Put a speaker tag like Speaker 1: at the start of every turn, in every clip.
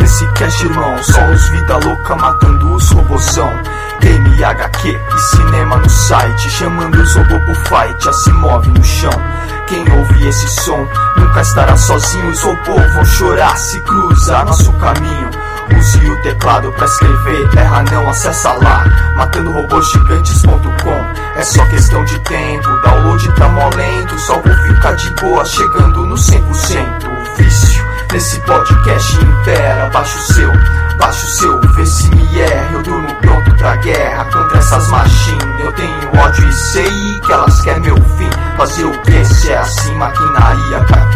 Speaker 1: nesse cast, irmão. Só os vida louca matando os robozão. Game, HQ e cinema no site. Chamando os robô pro fight, já se move no chão. Quem ouve esse som nunca estará sozinho. Os robôs vão chorar se cruzar nosso caminho. Use o teclado pra escrever, erra não, acessa lá. Matandorobôsgigantes.com É só questão de tempo, download tá mó lento Só vou ficar de boa, chegando no 100% O vício nesse podcast impera Baixa o seu, baixa o seu, vê se me erra. Eu durmo pronto pra guerra contra essas machines. Eu tenho ódio e sei que elas querem meu fim. Fazer o que se é assim, maquinaria, cara?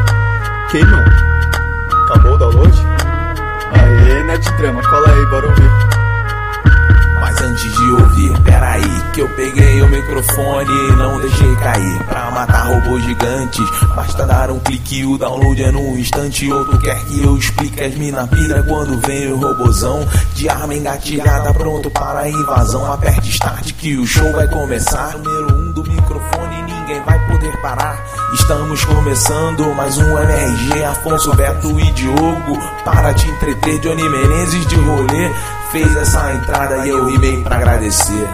Speaker 2: Que não? Acabou o download? Aê, Netdrama, cola aí, bora ouvir.
Speaker 3: Mas antes de ouvir, peraí, que eu peguei o microfone e não deixei cair. Pra matar robôs gigantes, basta dar um clique e o download é num instante. Ou tu quer que eu explique as mina pira quando vem o robozão de arma engatilhada, pronto para a invasão. Aperte start que o show vai começar. Número um do microfone, ninguém vai poder parar. Estamos começando mais um MRG, Afonso, Beto e Diogo. Para te entreter, Johnny Menezes de rolê. Fez essa entrada e eu rimei pra agradecer.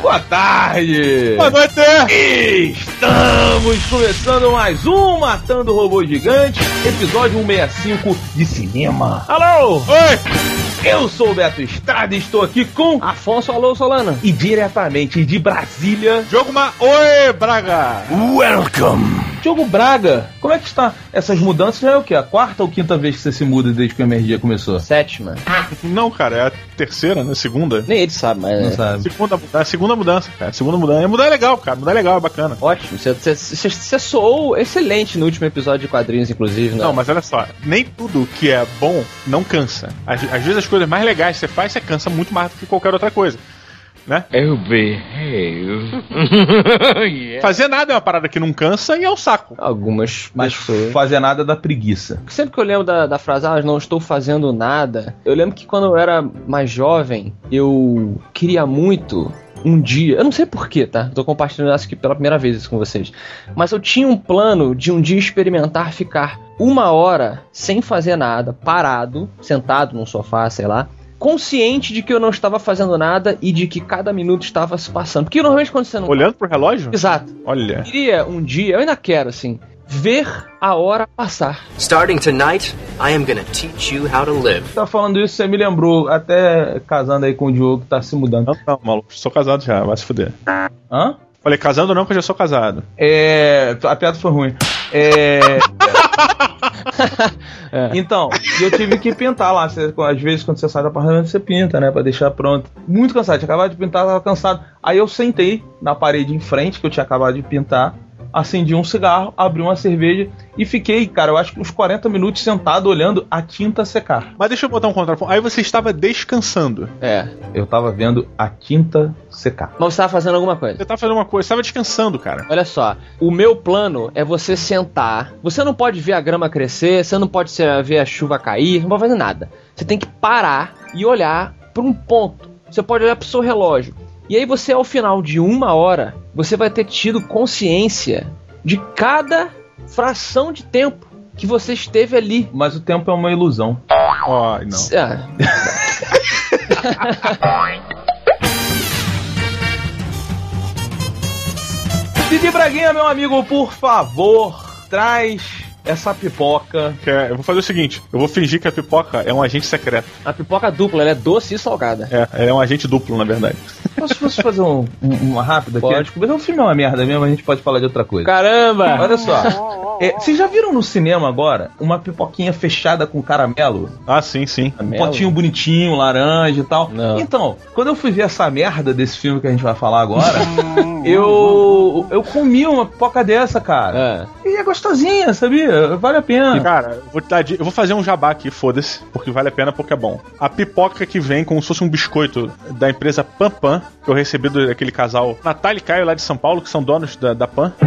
Speaker 4: Boa tarde!
Speaker 2: Boa noite!
Speaker 4: Estamos começando mais um Matando Robô Gigante, episódio 165 de cinema. Alô!
Speaker 2: Oi!
Speaker 4: Eu sou o Beto Estrada e estou aqui com
Speaker 5: Afonso Alô Solana.
Speaker 4: e diretamente de Brasília,
Speaker 2: Jogo uma... Oi, Braga!
Speaker 4: Welcome! Diogo Braga, como é que está? Essas mudanças já é o quê? A quarta ou quinta vez que você se muda desde que o MRG começou?
Speaker 5: Sétima.
Speaker 2: Não, cara, é a terceira, né? Segunda.
Speaker 5: Nem ele sabe, mas.
Speaker 4: Não
Speaker 5: é
Speaker 4: sabe.
Speaker 2: Segunda, é a segunda mudança, cara. Segunda mudança. Mudar é legal, cara. Mudar é legal, é bacana.
Speaker 5: Ótimo. Você, você, você, você soou excelente no último episódio de quadrinhos, inclusive, né?
Speaker 2: Não, mas olha só, nem tudo que é bom não cansa. Às, às vezes as coisas mais legais que você faz, você cansa muito mais do que qualquer outra coisa. Né?
Speaker 6: Eu behave. yeah.
Speaker 2: Fazer nada é uma parada que não cansa e é um saco.
Speaker 5: Algumas
Speaker 4: Mas
Speaker 5: pessoas.
Speaker 4: fazer nada da preguiça.
Speaker 5: Sempre que eu lembro da, da frase, ah, não estou fazendo nada, eu lembro que quando eu era mais jovem, eu queria muito um dia, eu não sei porquê, tá? Tô compartilhando isso aqui pela primeira vez isso com vocês. Mas eu tinha um plano de um dia experimentar ficar uma hora sem fazer nada, parado, sentado num sofá, sei lá. Consciente de que eu não estava fazendo nada e de que cada minuto estava se passando. Porque normalmente quando você não.
Speaker 2: Olhando pro relógio?
Speaker 5: Exato.
Speaker 2: Olha.
Speaker 5: Eu queria um dia, eu ainda quero, assim, ver a hora passar.
Speaker 7: Starting tonight, I am gonna teach you how to live.
Speaker 4: Tá falando isso, você me lembrou, até casando aí com o Diogo que tá se mudando.
Speaker 2: Não, não, maluco. Sou casado já, vai se fuder.
Speaker 4: Hã?
Speaker 2: Falei casando não, porque eu já sou casado.
Speaker 4: É. A piada foi ruim. É. Então, e eu tive que pintar lá. Às vezes, quando você sai do apartamento, você pinta, né? Pra deixar pronto. Muito cansado. Tinha acabado de pintar, tava cansado. Aí eu sentei na parede em frente, que eu tinha acabado de pintar. Acendi um cigarro, abri uma cerveja e fiquei, cara, eu acho que uns 40 minutos sentado olhando a tinta secar.
Speaker 2: Mas deixa eu botar um contraponto. Aí você estava descansando.
Speaker 5: É.
Speaker 4: Eu tava vendo a tinta secar.
Speaker 5: Mas você tava fazendo alguma coisa.
Speaker 2: Você tava fazendo uma coisa, você estava descansando, cara.
Speaker 5: Olha só, o meu plano é você sentar. Você não pode ver a grama crescer, você não pode ver a chuva cair, não pode fazer nada. Você tem que parar e olhar para um ponto. Você pode olhar para o seu relógio. E aí você, ao final de uma hora, você vai ter tido consciência de cada fração de tempo que você esteve ali.
Speaker 4: Mas o tempo é uma ilusão.
Speaker 2: Ó, não.
Speaker 5: Ah,
Speaker 4: Didi Braguinha, meu amigo, por favor, traz essa pipoca.
Speaker 2: Que é- eu vou fazer o seguinte: eu vou fingir que a pipoca é um agente secreto.
Speaker 5: a pipoca dupla, ela é doce e salgada.
Speaker 2: É, ela é um agente duplo, na verdade.
Speaker 4: Posso, posso fazer um, um- uma rápida aqui?
Speaker 5: Pode.
Speaker 4: Desculpa, o filme é uma merda mesmo, a gente pode falar de outra coisa.
Speaker 5: Caramba!
Speaker 4: Olha só. É, vocês já viram no cinema agora uma pipoquinha fechada com caramelo?
Speaker 2: Ah, sim, sim.
Speaker 4: Um potinho bonitinho, laranja e tal.
Speaker 5: Não.
Speaker 4: Então, quando eu fui ver essa merda desse filme que a gente vai falar agora, eu eu comi uma pipoca dessa, cara.
Speaker 5: É.
Speaker 4: E é gostosinha, sabia? Vale a pena.
Speaker 2: Cara, eu vou, te dar eu vou fazer um jabá aqui, foda-se, porque vale a pena, porque é bom. A pipoca que vem como se fosse um biscoito da empresa Pan Pan, que eu recebi daquele casal Natália e Caio lá de São Paulo, que são donos da, da Pan.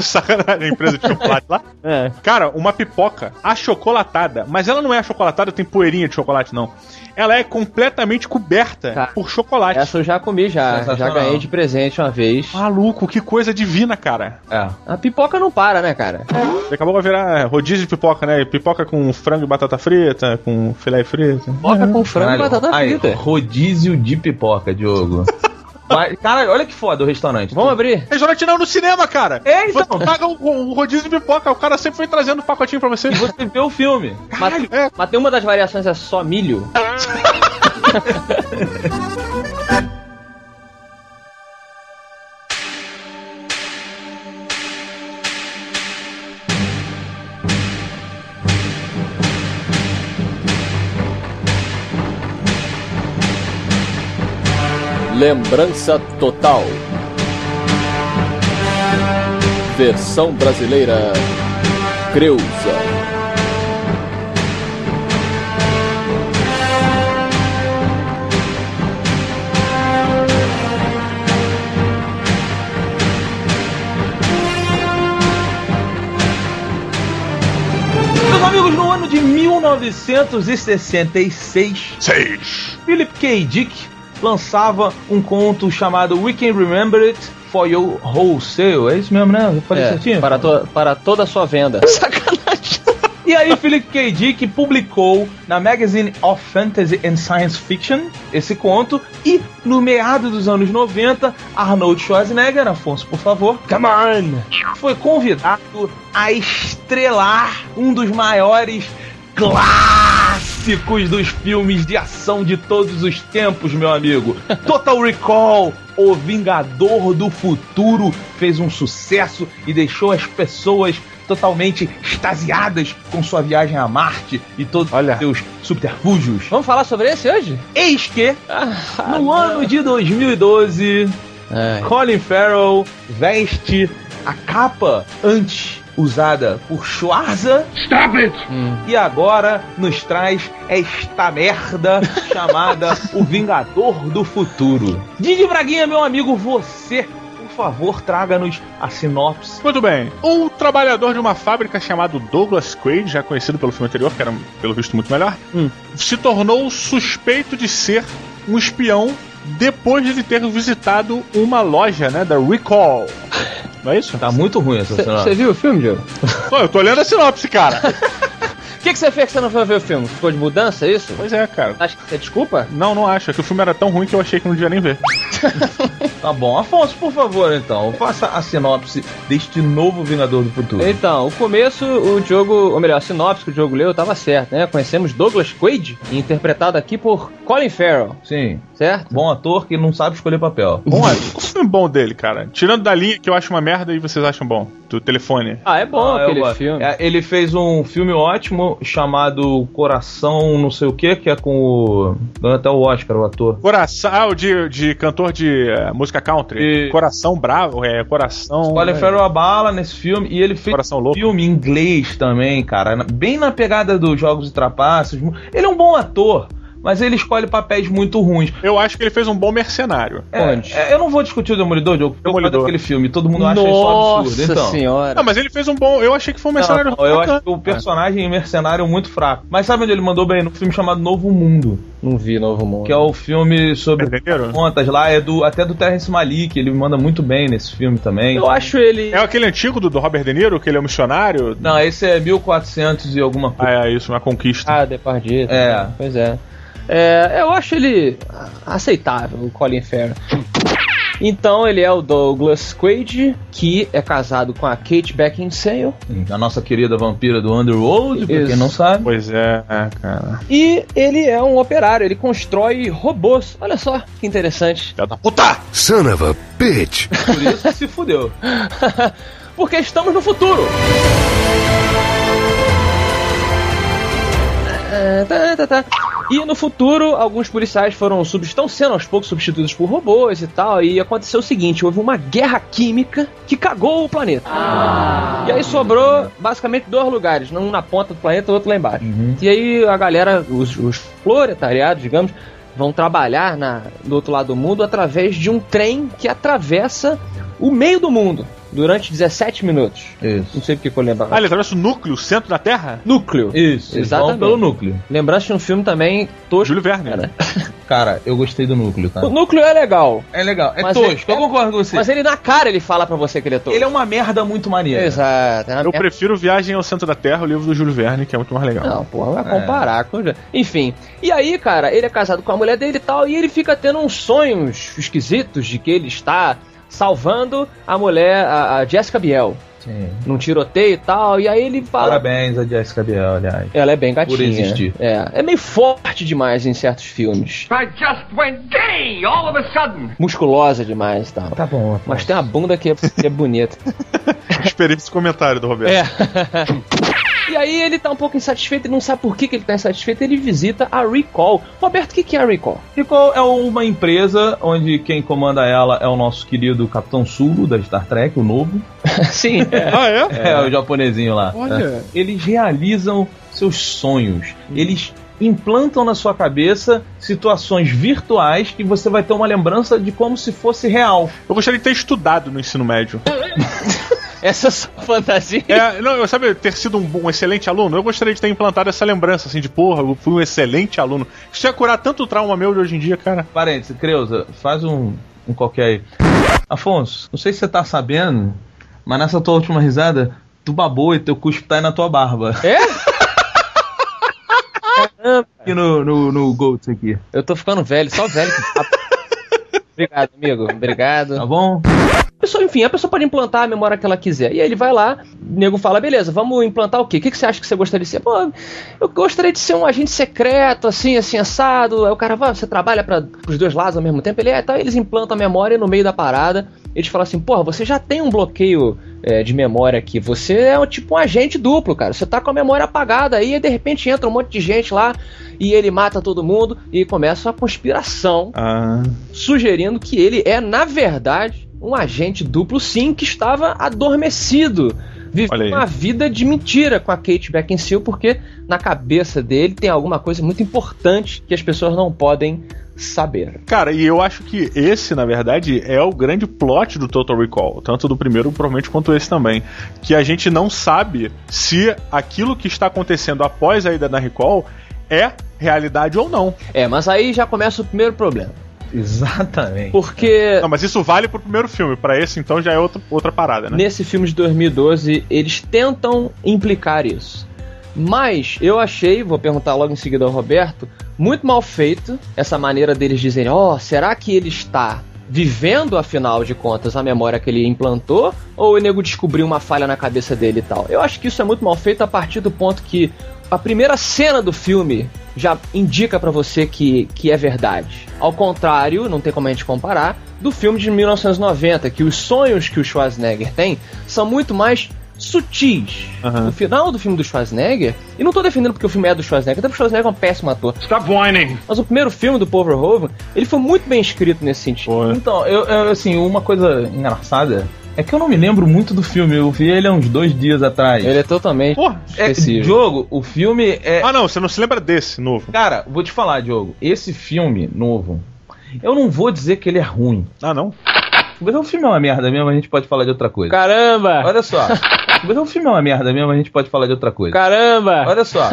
Speaker 2: Sacanagem, empresa de chocolate lá.
Speaker 5: É.
Speaker 2: Cara, uma pipoca achocolatada, mas ela não é achocolatada, tem poeirinha de chocolate, não. Ela é completamente coberta
Speaker 5: Tá.
Speaker 2: por chocolate.
Speaker 5: Essa eu já comi já. Já ganhei de presente uma vez.
Speaker 2: Maluco, que coisa divina, cara.
Speaker 4: É.
Speaker 5: A pipoca não para, né, cara?
Speaker 2: Daqui a vai virar rodízio de pipoca, né? Pipoca com frango e batata frita, com filé frito.
Speaker 5: Pipoca com frango e
Speaker 4: Caralho,
Speaker 5: batata
Speaker 4: aí,
Speaker 5: frita.
Speaker 4: rodízio de pipoca, Diogo. Mas, Caralho, olha que foda o restaurante.
Speaker 5: Vamos abrir?
Speaker 2: Restaurante não no cinema, cara.
Speaker 4: É, então.
Speaker 2: Você paga o, o rodízio de pipoca, o cara sempre foi trazendo um pacotinho pra você.
Speaker 4: E você vê o filme.
Speaker 5: Mas,
Speaker 2: é.
Speaker 5: mas tem uma das variações é só milho. Lembrança total. Versão brasileira Creuza.
Speaker 4: Meus amigos, no ano de 1966,
Speaker 2: Seis.
Speaker 4: Philip K. Dick lançava um conto chamado We Can Remember It for Your Wholesale. É isso mesmo, né? Eu falei
Speaker 5: É,
Speaker 4: certinho?
Speaker 5: para, to- para toda a sua venda.
Speaker 4: E aí, Philip K. Dick publicou na Magazine of Fantasy and Science Fiction esse conto. E no meado dos anos 90, Arnold Schwarzenegger, Afonso, por favor, come on, foi convidado a estrelar um dos maiores clássicos dos filmes de ação de todos os tempos, meu amigo. Total Recall, O Vingador do Futuro, fez um sucesso e deixou as pessoas totalmente extasiadas com sua viagem a Marte e todos
Speaker 2: Olha.
Speaker 4: os seus subterfúgios.
Speaker 5: Vamos falar sobre esse hoje?
Speaker 4: Eis que,
Speaker 5: Ah,
Speaker 4: no ano de 2012,
Speaker 5: Ai.
Speaker 4: Colin Farrell veste a capa antes usada por Schwarza
Speaker 6: Stop it!
Speaker 4: e agora nos traz esta merda chamada O Vingador do Futuro. Didi Braguinha, meu amigo, você, por favor, traga-nos a sinopse.
Speaker 2: Muito bem. Um trabalhador de uma fábrica chamado Douglas Quaid, já conhecido pelo filme anterior, que era pelo visto muito melhor,
Speaker 4: Hum.
Speaker 2: se tornou suspeito de ser um espião depois de ele ter visitado uma loja, né, da Recall. Não é isso?
Speaker 4: Tá muito ruim essa
Speaker 5: Você
Speaker 4: sinopse.
Speaker 5: viu o filme, Diogo?
Speaker 2: Pô, eu tô lendo a sinopse, cara.
Speaker 5: O que, que você fez que você não foi ver o filme? Ficou de mudança, é isso?
Speaker 2: pois é, cara.
Speaker 5: Acho que você desculpa?
Speaker 2: Não, não acho. É que o filme era tão ruim que eu achei que não devia nem ver.
Speaker 4: Tá bom. Afonso, por favor, então, faça a sinopse deste novo Vingador do Futuro.
Speaker 5: Então, o começo, o Diogo, ou melhor, a sinopse que o Diogo leu tava certo, né? Conhecemos Douglas Quaid, interpretado aqui por Colin Farrell,
Speaker 4: Sim.
Speaker 5: certo?
Speaker 4: Bom ator que não sabe escolher papel.
Speaker 2: Bom, é o filme bom dele, cara. Tirando da linha que eu acho uma merda e vocês acham bom. Do telefone.
Speaker 5: Ah, é bom
Speaker 4: Ah,
Speaker 5: aquele filme.
Speaker 4: É, ele fez um filme ótimo chamado Coração não sei o que, que é com o. ganhou até o Oscar, o ator.
Speaker 2: Coração, ah, o de, de cantor de eh, música country.
Speaker 4: E-
Speaker 2: Coração Bravo, é, Coração.
Speaker 4: Colin
Speaker 2: é,
Speaker 4: Farrell abala nesse filme e ele fez
Speaker 2: Coração Louco.
Speaker 4: filme em inglês também, cara. Bem na pegada dos Jogos de Trapaços. Ele é um bom ator, mas ele escolhe papéis muito ruins.
Speaker 2: Eu acho que ele fez um bom mercenário.
Speaker 4: É,
Speaker 5: Onde?
Speaker 4: é, eu não vou discutir o Demolidor, Diogo, porque eu gosto
Speaker 2: Demolidor.
Speaker 4: daquele filme. Todo mundo acha isso um
Speaker 5: Nossa
Speaker 4: absurdo. Então.
Speaker 5: senhora.
Speaker 2: Não, mas ele fez um bom. Eu achei que foi um mercenário.
Speaker 4: Não, não, eu acho que o personagem mercenário é muito fraco. Mas sabe onde ele mandou bem? No filme chamado Novo Mundo.
Speaker 5: Não vi Novo Mundo.
Speaker 4: Que é o filme sobre
Speaker 2: Entenderam?
Speaker 4: contas lá, é do até do Terrence Malick, ele manda muito bem nesse filme também.
Speaker 5: Eu acho ele...
Speaker 2: É aquele antigo do, do Robert De Niro, que ele é um missionário?
Speaker 4: Não, esse é 1400 e alguma coisa.
Speaker 2: Ah, é isso, uma conquista.
Speaker 5: Ah, Depardieu.
Speaker 4: É.
Speaker 5: Pois é. É, eu acho ele aceitável, o Colin Farrell. Então ele é o Douglas Quaid, que é casado com a Kate Beckinsale.
Speaker 4: A nossa querida vampira do Underworld, pra
Speaker 5: Isso.
Speaker 4: quem não sabe.
Speaker 2: Pois é, é, cara.
Speaker 5: E ele é um operário, ele constrói robôs. Olha só que interessante.
Speaker 2: Filha da puta!
Speaker 8: Son of a bitch.
Speaker 4: Por isso que se fudeu.
Speaker 5: Porque estamos no futuro. É, tá, tá, tá. E no futuro, alguns policiais foram estão sendo aos poucos substituídos por robôs e tal. E aconteceu o seguinte: houve uma guerra química que cagou o planeta. E aí sobrou basicamente dois lugares, um na ponta do planeta e outro lá embaixo. E aí a galera, os, os proletariados, digamos, vão trabalhar na, do outro lado do mundo através de um trem que atravessa o meio do mundo durante 17 minutos.
Speaker 4: Isso.
Speaker 5: Não sei porque que eu lembro.
Speaker 2: Ah, ele atravessa o núcleo, o centro da Terra?
Speaker 5: Núcleo.
Speaker 4: Isso,
Speaker 5: Exatamente.
Speaker 4: Pelo núcleo.
Speaker 5: Lembrando de um filme também tosco.
Speaker 2: Júlio Verne.
Speaker 5: Cara.
Speaker 4: Cara, eu gostei do núcleo, tá?
Speaker 5: O núcleo é legal.
Speaker 4: É legal, é tosco,
Speaker 5: é-
Speaker 4: eu concordo com você.
Speaker 5: Mas ele na cara ele fala pra você que ele é tosco.
Speaker 4: Ele é uma merda muito maneira.
Speaker 5: Exato. é
Speaker 2: Eu
Speaker 5: merda.
Speaker 2: prefiro Viagem ao Centro da Terra, o livro do Júlio Verne, que é muito mais legal.
Speaker 5: Não, porra, vai comparar com. Enfim. E aí, cara, ele é casado com a mulher dele e tal, e ele fica tendo uns sonhos esquisitos de que ele está salvando a mulher, a, a Jessica Biel,
Speaker 4: Sim.
Speaker 5: num tiroteio e tal, e aí ele fala.
Speaker 4: Parabéns a Jessica Biel, aliás.
Speaker 5: Ela é bem gatinha.
Speaker 4: Por existir.
Speaker 5: É, é meio forte demais em certos filmes.
Speaker 6: I just went gay all of a sudden.
Speaker 5: Musculosa demais e tal.
Speaker 4: Tá bom.
Speaker 5: Mas tem uma bunda que é, que é bonita.
Speaker 2: Esperei esse comentário do Roberto.
Speaker 5: É. e aí ele tá um pouco insatisfeito, ele não sabe por que, que ele tá insatisfeito, ele visita a Recall. Roberto, o que, que é a Recall?
Speaker 4: Recall é uma empresa onde quem comanda ela é o nosso querido Capitão Sulu da Star Trek, o novo.
Speaker 5: Sim, é.
Speaker 2: Ah, é?
Speaker 4: É, o japonesinho lá.
Speaker 2: Olha.
Speaker 4: Eles realizam seus sonhos. Eles implantam na sua cabeça situações virtuais que você vai ter uma lembrança de como se fosse real.
Speaker 2: Eu gostaria de ter estudado no ensino médio.
Speaker 5: Essa sua fantasia.
Speaker 2: É, não, eu sabe, ter sido um, bom- um excelente aluno, eu gostaria de ter implantado essa lembrança, assim, de porra, eu fui um excelente aluno. Isso ia curar tanto trauma meu de hoje em dia, cara.
Speaker 4: Parênteses, Creuza, faz um, um qualquer aí. Afonso, não sei se você tá sabendo, mas nessa tua última risada, tu babou e teu cuspe tá aí na tua barba.
Speaker 5: É?
Speaker 4: Aqui no, no, no Golds aqui.
Speaker 5: Eu tô ficando velho, só velho. Obrigado, amigo. Obrigado.
Speaker 4: Tá bom?
Speaker 5: Pessoa, enfim, a pessoa pode implantar a memória que ela quiser. E aí ele vai lá, o nego fala, beleza, vamos implantar o quê? O que, que você acha que você gostaria de ser? Pô, eu gostaria de ser um agente secreto, assim, assim, assado. Aí o cara, vai, você trabalha para os dois lados ao mesmo tempo? Ele é, então eles implantam a memória no meio da parada. Eles falam assim, porra, você já tem um bloqueio é, de memória aqui. Você é um, tipo um agente duplo, cara. Você tá com a memória apagada aí, e de repente entra um monte de gente lá e ele mata todo mundo e começa uma conspiração
Speaker 2: Ah.
Speaker 5: sugerindo que ele é, na verdade, um agente duplo, sim, que estava adormecido.
Speaker 2: Aí.
Speaker 5: uma vida de mentira com a Kate Beckinsale, porque na cabeça dele tem alguma coisa muito importante que as pessoas não podem saber.
Speaker 2: Cara, e eu acho que esse, na verdade, é o grande plot do Total Recall, tanto do primeiro, provavelmente, quanto esse também. Que a gente não sabe se aquilo que está acontecendo após a ida na Recall é realidade ou não.
Speaker 5: É, mas aí já começa o primeiro problema.
Speaker 4: Exatamente.
Speaker 5: Porque
Speaker 2: Não, mas isso vale pro primeiro filme, pra esse então já é outra, outra parada, né?
Speaker 5: nesse filme de 2012 eles tentam implicar isso. Mas eu achei, vou perguntar logo em seguida ao Roberto, muito mal feito essa maneira deles dizerem: ó, será que ele está vivendo, afinal de contas, a memória que ele implantou? Ou o nego descobriu uma falha na cabeça dele e tal? Eu acho que isso é muito mal feito a partir do ponto que a primeira cena do filme já indica pra você que, que é verdade. Ao contrário, não tem como a gente comparar, do filme de 1990, que os sonhos que o Schwarzenegger tem são muito mais sutis.
Speaker 2: Aham.
Speaker 5: No final do filme do Schwarzenegger, e não tô defendendo porque o filme é do Schwarzenegger, até porque o Schwarzenegger é um péssimo ator.
Speaker 6: Stop whining.
Speaker 5: Mas o primeiro filme do Paul Verhoeven, ele foi muito bem escrito nesse sentido.
Speaker 2: Pô,
Speaker 4: Então, eu, eu, assim, uma coisa engraçada é que eu não me lembro muito do filme. Eu vi ele há uns dois dias atrás.
Speaker 5: Ele é totalmente
Speaker 2: Porra.
Speaker 4: É,
Speaker 5: esquecível.
Speaker 4: Diogo, o filme é.
Speaker 2: Ah, não, você não se lembra desse novo.
Speaker 4: Cara, vou te falar, Diogo. Esse filme novo, eu não vou dizer que ele é ruim.
Speaker 2: Ah, não?
Speaker 4: Mas o filme é uma merda mesmo, a gente pode falar de outra coisa.
Speaker 5: Caramba!
Speaker 4: Olha só. Mas o filme é uma merda mesmo, a gente pode falar de outra coisa.
Speaker 5: Caramba!
Speaker 4: Olha só.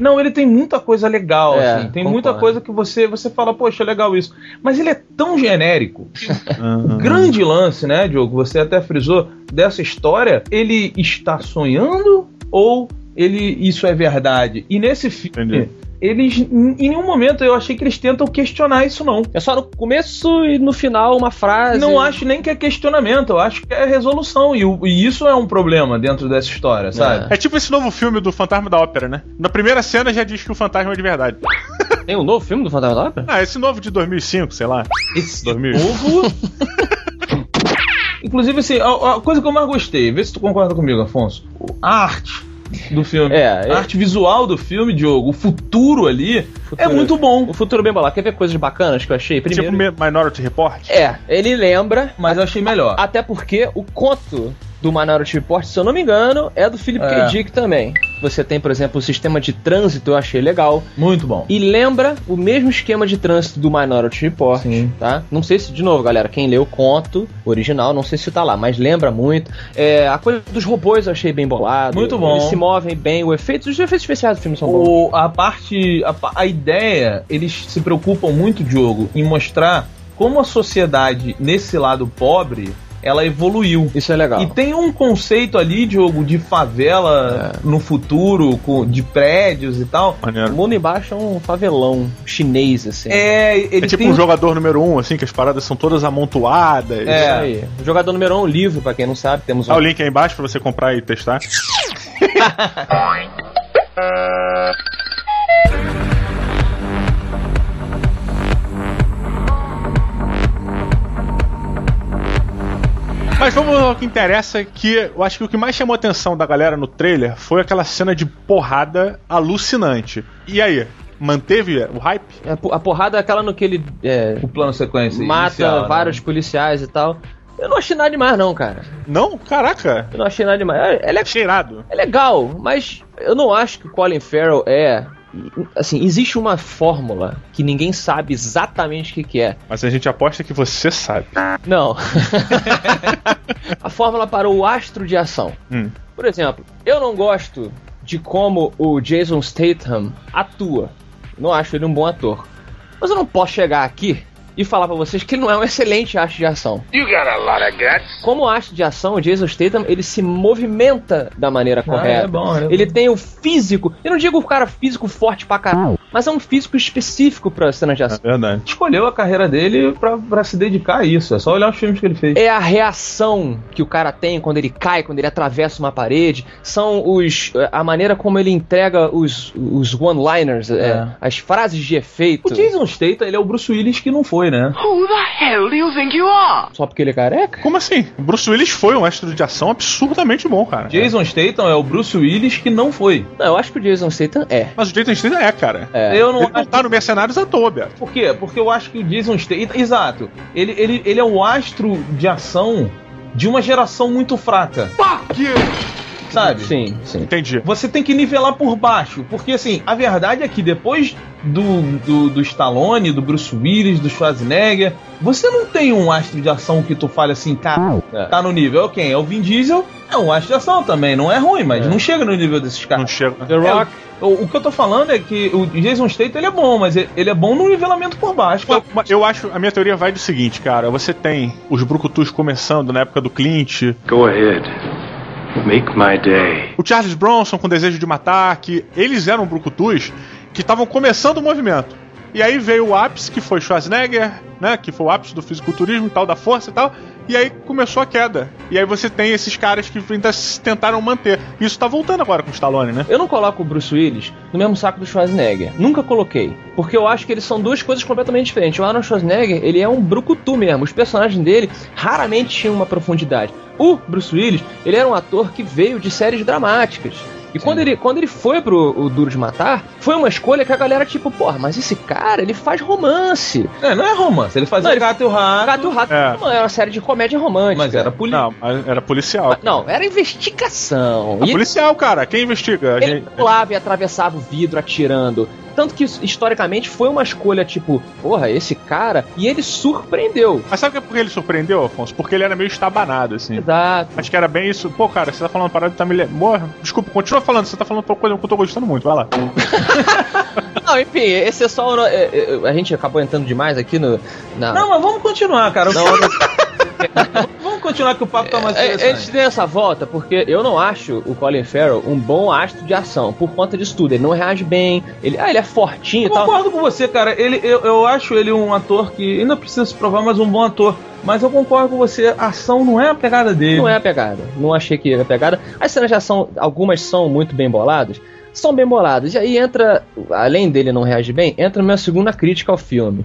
Speaker 4: Não, ele tem muita coisa legal,
Speaker 5: É,
Speaker 4: assim. Tem
Speaker 5: concordo.
Speaker 4: muita coisa que você, você fala, poxa, legal isso. Mas ele é tão genérico. O grande lance, né, Diogo? Você até frisou dessa história. Ele está sonhando ou ele isso é verdade? E nesse filme,
Speaker 2: Entendi.
Speaker 4: Eles, em nenhum momento eu achei que eles tentam questionar isso, não.
Speaker 5: É só no começo e no final uma frase.
Speaker 4: Não acho nem que é questionamento, eu acho que é resolução. E, o- e isso é um problema dentro dessa história, sabe?
Speaker 2: É tipo esse novo filme do Fantasma da Ópera, né? Na primeira cena já diz que o fantasma é de verdade.
Speaker 5: Tem um novo filme do Fantasma da Ópera?
Speaker 2: Ah, esse novo de 2005, sei lá.
Speaker 4: Esse
Speaker 2: 2000.
Speaker 4: novo. Inclusive, assim, a, a coisa que eu mais gostei, vê se tu concorda comigo, Afonso. A arte do filme.
Speaker 5: É, é.
Speaker 4: A arte visual do filme, Diogo, o futuro ali, é
Speaker 5: Futuro.
Speaker 4: muito bom.
Speaker 5: O futuro bem bolado. Quer ver coisas bacanas que eu achei? Primeiro.
Speaker 2: Tipo Minority Report.
Speaker 5: É, ele lembra,
Speaker 4: Mas eu achei melhor.
Speaker 5: até porque o conto do Minority Report, se eu não me engano, é do Philip
Speaker 4: É.
Speaker 5: K. Dick também. Você tem, por exemplo, o sistema de trânsito, eu achei legal.
Speaker 4: Muito bom.
Speaker 5: E lembra o mesmo esquema de trânsito do Minority Report,
Speaker 4: Sim.
Speaker 5: tá? Não sei se, de novo, galera, quem leu o conto original, não sei se tá lá, mas lembra muito. É, a coisa dos robôs eu achei bem bolado.
Speaker 4: Muito bom.
Speaker 5: Eles se movem bem, o efeito, os efeitos especiais do filme são bons.
Speaker 4: O, a parte. A, a ideia, eles se preocupam muito, Diogo, em mostrar como a sociedade, nesse lado pobre, ela evoluiu.
Speaker 5: Isso é legal.
Speaker 4: E tem um conceito ali, Diogo, de favela no futuro, com, de prédios e tal.
Speaker 5: O
Speaker 2: Maneiro.
Speaker 5: mundo embaixo é um favelão chinês, assim.
Speaker 4: É, ele
Speaker 2: É tipo
Speaker 4: tem
Speaker 2: um jogador número um, assim, que as paradas são todas amontoadas.
Speaker 4: É.
Speaker 5: Isso aí. O jogador número um, livro, pra quem não sabe, temos um.
Speaker 2: Dá o link aí embaixo pra você comprar e testar. Mas vamos ao que interessa, que eu acho que o que mais chamou a atenção da galera no trailer foi aquela cena de porrada alucinante. E aí, manteve o hype?
Speaker 5: A po- A porrada é aquela no que ele é,
Speaker 4: o plano sequência
Speaker 5: mata
Speaker 4: inicial, né?
Speaker 5: vários policiais e tal. Eu não achei nada demais, não, cara.
Speaker 2: Não? Caraca!
Speaker 5: Eu não achei nada demais. É, é le-
Speaker 2: Cheirado.
Speaker 5: é legal, mas eu não acho que o Colin Farrell é. Assim, existe uma fórmula que ninguém sabe exatamente o que, que é.
Speaker 2: Mas a gente aposta que você sabe.
Speaker 5: Não. a fórmula para o astro de ação.
Speaker 2: Hum.
Speaker 5: Por exemplo, eu não gosto de como o Jason Statham atua. Não acho ele um bom ator. Mas eu não posso chegar aqui e falar pra vocês que ele não é um excelente astro de ação.
Speaker 6: You got a lot of guts.
Speaker 5: Como astro de ação, o Jason Statham, ele se movimenta da maneira correta.
Speaker 4: é bom, é
Speaker 5: ele
Speaker 4: bom.
Speaker 5: tem o físico, eu não digo o cara físico forte pra caralho, mas é um físico específico pra cenas de ação.
Speaker 2: Verdade.
Speaker 4: Escolheu a carreira dele pra, pra se dedicar a isso. É só olhar os filmes que ele fez.
Speaker 5: É a reação que o cara tem quando ele cai, quando ele atravessa uma parede. São os. a maneira como ele entrega os, os one-liners, é,
Speaker 4: É.
Speaker 5: as frases de efeito.
Speaker 4: O Jason Statham, ele é o Bruce Willis que não foi, né?
Speaker 6: Who the hell do you think you are?
Speaker 5: Só porque ele é careca?
Speaker 2: Como assim? O Bruce Willis foi um astro de ação absurdamente bom, cara.
Speaker 4: Jason Statham é o Bruce Willis que não foi.
Speaker 5: Não, eu acho que o Jason Statham é.
Speaker 2: Mas o Jason Statham é, cara.
Speaker 5: É.
Speaker 4: Eu não
Speaker 2: Ele não tá no Mercenários à toa, Beto.
Speaker 4: Por quê? Porque eu acho que o Jason Statham. Exato. Ele, ele, ele é o astro de ação de uma geração muito fraca.
Speaker 6: Fuck you!
Speaker 4: Sabe?
Speaker 5: Sim, sim.
Speaker 2: Entendi.
Speaker 4: Você tem que nivelar por baixo. Porque, assim, a verdade é que depois do, do, do Stallone, do Bruce Willis, do Schwarzenegger, você não tem um astro de ação que tu fale assim, cara,
Speaker 5: É.
Speaker 4: tá no nível. É quem? É o Vin Diesel. É um astro de ação também. Não é ruim, mas
Speaker 5: É.
Speaker 4: não chega no nível desses
Speaker 2: Não
Speaker 4: caras.
Speaker 2: chega.
Speaker 5: The Rock.
Speaker 4: É, o, o que eu tô falando é que o Jason Statham ele é bom, mas ele, ele é bom no nivelamento por baixo.
Speaker 2: Mas Eu acho, a minha teoria vai do seguinte, cara. Você tem os brucutus começando na época do Clint,
Speaker 9: Go ahead. Make my day.
Speaker 2: o Charles Bronson com desejo de matar, que eles eram brucutus que estavam começando o movimento. E aí veio o ápice, que foi Schwarzenegger, né? Que foi o ápice do fisiculturismo e tal, da força e tal. E aí começou a queda. E aí você tem esses caras que ainda tentaram manter. Isso tá voltando agora com o Stallone, né?
Speaker 5: Eu não coloco o Bruce Willis no mesmo saco do Schwarzenegger. Nunca coloquei. Porque eu acho que eles são duas coisas completamente diferentes. O Arnold Schwarzenegger, ele é um brucutu mesmo. Os personagens dele raramente tinham uma profundidade. O Bruce Willis, ele era um ator que veio de séries dramáticas. E quando ele, quando ele foi pro o Duro de Matar, foi uma escolha que a galera, tipo, porra, mas esse cara, ele faz romance.
Speaker 4: É, não é romance. Ele fazia
Speaker 5: Não, ele-
Speaker 4: Gato e o Rato,
Speaker 5: Gato e o Rato
Speaker 2: É.
Speaker 5: não era uma série de comédia romântica.
Speaker 4: mas era político.
Speaker 2: Não, mas era policial.
Speaker 5: Não, era investigação.
Speaker 2: É
Speaker 5: E-
Speaker 2: policial, cara. Quem investiga? A
Speaker 5: Ele
Speaker 2: gente-
Speaker 5: pulava e atravessava o vidro atirando. Tanto que, historicamente, foi uma escolha tipo, porra, esse cara. E ele surpreendeu.
Speaker 2: Mas sabe por que ele surpreendeu, Afonso? Porque ele era meio estabanado, assim.
Speaker 5: Exato.
Speaker 2: Acho que era bem isso. Pô, cara, você tá falando parada tá me Morra. Desculpa, continua falando. Você tá falando uma coisa que eu tô gostando muito. Vai lá.
Speaker 5: Não, enfim, esse é só. o- é, é, a gente acabou entrando demais aqui no. Na,
Speaker 4: Não, mas vamos continuar, cara.
Speaker 5: Não,
Speaker 4: continuar. que o papo tá mais
Speaker 5: É,
Speaker 4: interessante.
Speaker 5: antes dessa volta, porque eu não acho o Colin Farrell um bom astro de ação, por conta disso tudo. Ele não reage bem, ele, ah, ele é fortinho e
Speaker 4: Eu
Speaker 5: tal.
Speaker 4: concordo com você, cara. Ele, eu, eu acho ele um ator que ainda precisa se provar, mas um bom ator. Mas eu concordo com você, a ação não é a pegada dele.
Speaker 5: Não é a pegada. Não achei que era a pegada. As cenas de ação, algumas são muito bem boladas. São bem boladas. E aí entra, além dele não reagir bem, entra a minha segunda crítica ao filme.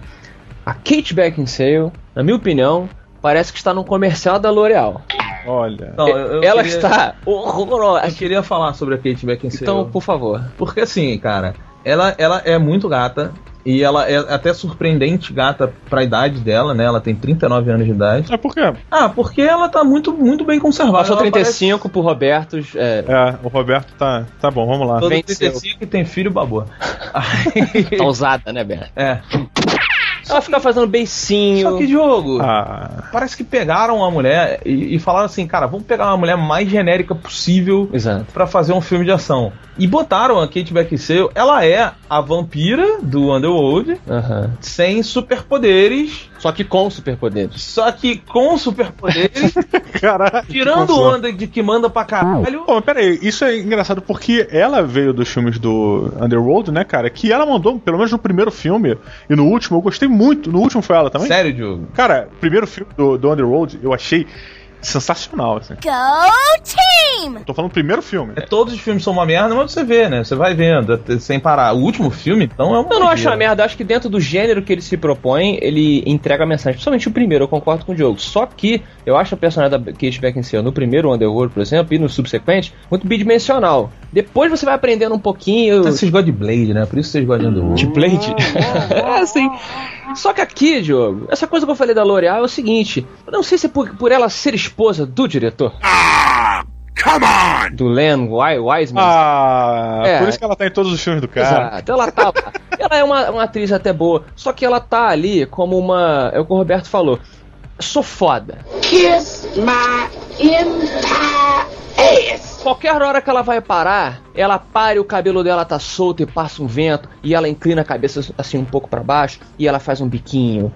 Speaker 5: A Kate Beckinsale, na minha opinião, parece que está num comercial da L'Oreal.
Speaker 2: Olha.
Speaker 4: Não, eu- eu
Speaker 5: Ela
Speaker 4: queria-
Speaker 5: está
Speaker 4: Eu
Speaker 5: horrorosa.
Speaker 4: queria falar sobre a Kate Beckinsale.
Speaker 5: Então, por favor.
Speaker 4: Porque assim, cara, ela, ela é muito gata. E ela é até surpreendente gata pra idade dela, né? Ela tem 39 anos de idade.
Speaker 2: É porque
Speaker 4: Ah, porque ela tá muito, muito bem conservada.
Speaker 5: Passou
Speaker 4: Ela
Speaker 5: 35 pro Roberto. É,
Speaker 2: é, o Roberto tá. Tá bom, vamos lá.
Speaker 4: Todo
Speaker 5: Venceu.
Speaker 4: 35 e tem filho babô. Aí-
Speaker 5: tá usada, né, Berto?
Speaker 4: é.
Speaker 5: Ela fica fazendo beicinho.
Speaker 4: Só que, Diogo,
Speaker 2: Ah,
Speaker 4: parece que pegaram a mulher e, e falaram assim, cara, vamos pegar uma mulher mais genérica possível pra fazer um filme de ação. E botaram a Kate Beckinsale, ela é a vampira do Underworld,
Speaker 5: Aham.
Speaker 4: sem superpoderes,
Speaker 5: Só que com superpoderes.
Speaker 4: só que com superpoderes,
Speaker 2: caralho.
Speaker 4: tirando onda de que manda pra caralho.
Speaker 2: Pô, mas pera aí, isso é engraçado porque ela veio dos filmes do Underworld, né, cara? Que ela mandou, pelo menos no primeiro filme e no último, eu gostei muito. No último foi ela também?
Speaker 4: Sério, Diogo?
Speaker 2: Cara, o primeiro filme do, do Underworld eu achei sensacional, assim.
Speaker 10: Go team!
Speaker 2: Tô falando do primeiro filme.
Speaker 4: É, todos os filmes são uma merda, mas você vê, né? Você vai vendo, até- sem parar. O último filme, então, é uma
Speaker 5: Eu não acho uma merda, eu acho que dentro do gênero que ele se propõe, ele entrega a mensagem. Principalmente o primeiro, eu concordo com o Diogo. Só que eu acho a personagem da Kate Beckinsale no primeiro Underworld, por exemplo, e no subsequente, muito bidimensional. Depois você vai aprendendo um pouquinho.
Speaker 4: Vocês gostam de Blade, né? Por isso vocês gostam de Underworld.
Speaker 5: De Blade? é, assim. Só que aqui, Diogo, essa coisa que eu falei da L'Oreal é o seguinte: eu não sei se é por, por ela ser esposa do diretor.
Speaker 8: Come on!
Speaker 5: Do Len Wi- Wiseman.
Speaker 2: Ah,
Speaker 5: É.
Speaker 2: por isso que ela tá em todos os filmes do cara.
Speaker 5: Exato, ela tá lá. Ela é uma, uma atriz até boa, só que ela tá ali como uma. É o que o Roberto falou. Sou foda.
Speaker 10: Kiss my entire ass!
Speaker 5: Qualquer hora que ela vai parar, ela para e o cabelo dela tá solto e passa um vento, e ela inclina a cabeça assim um pouco pra baixo, e ela faz um biquinho.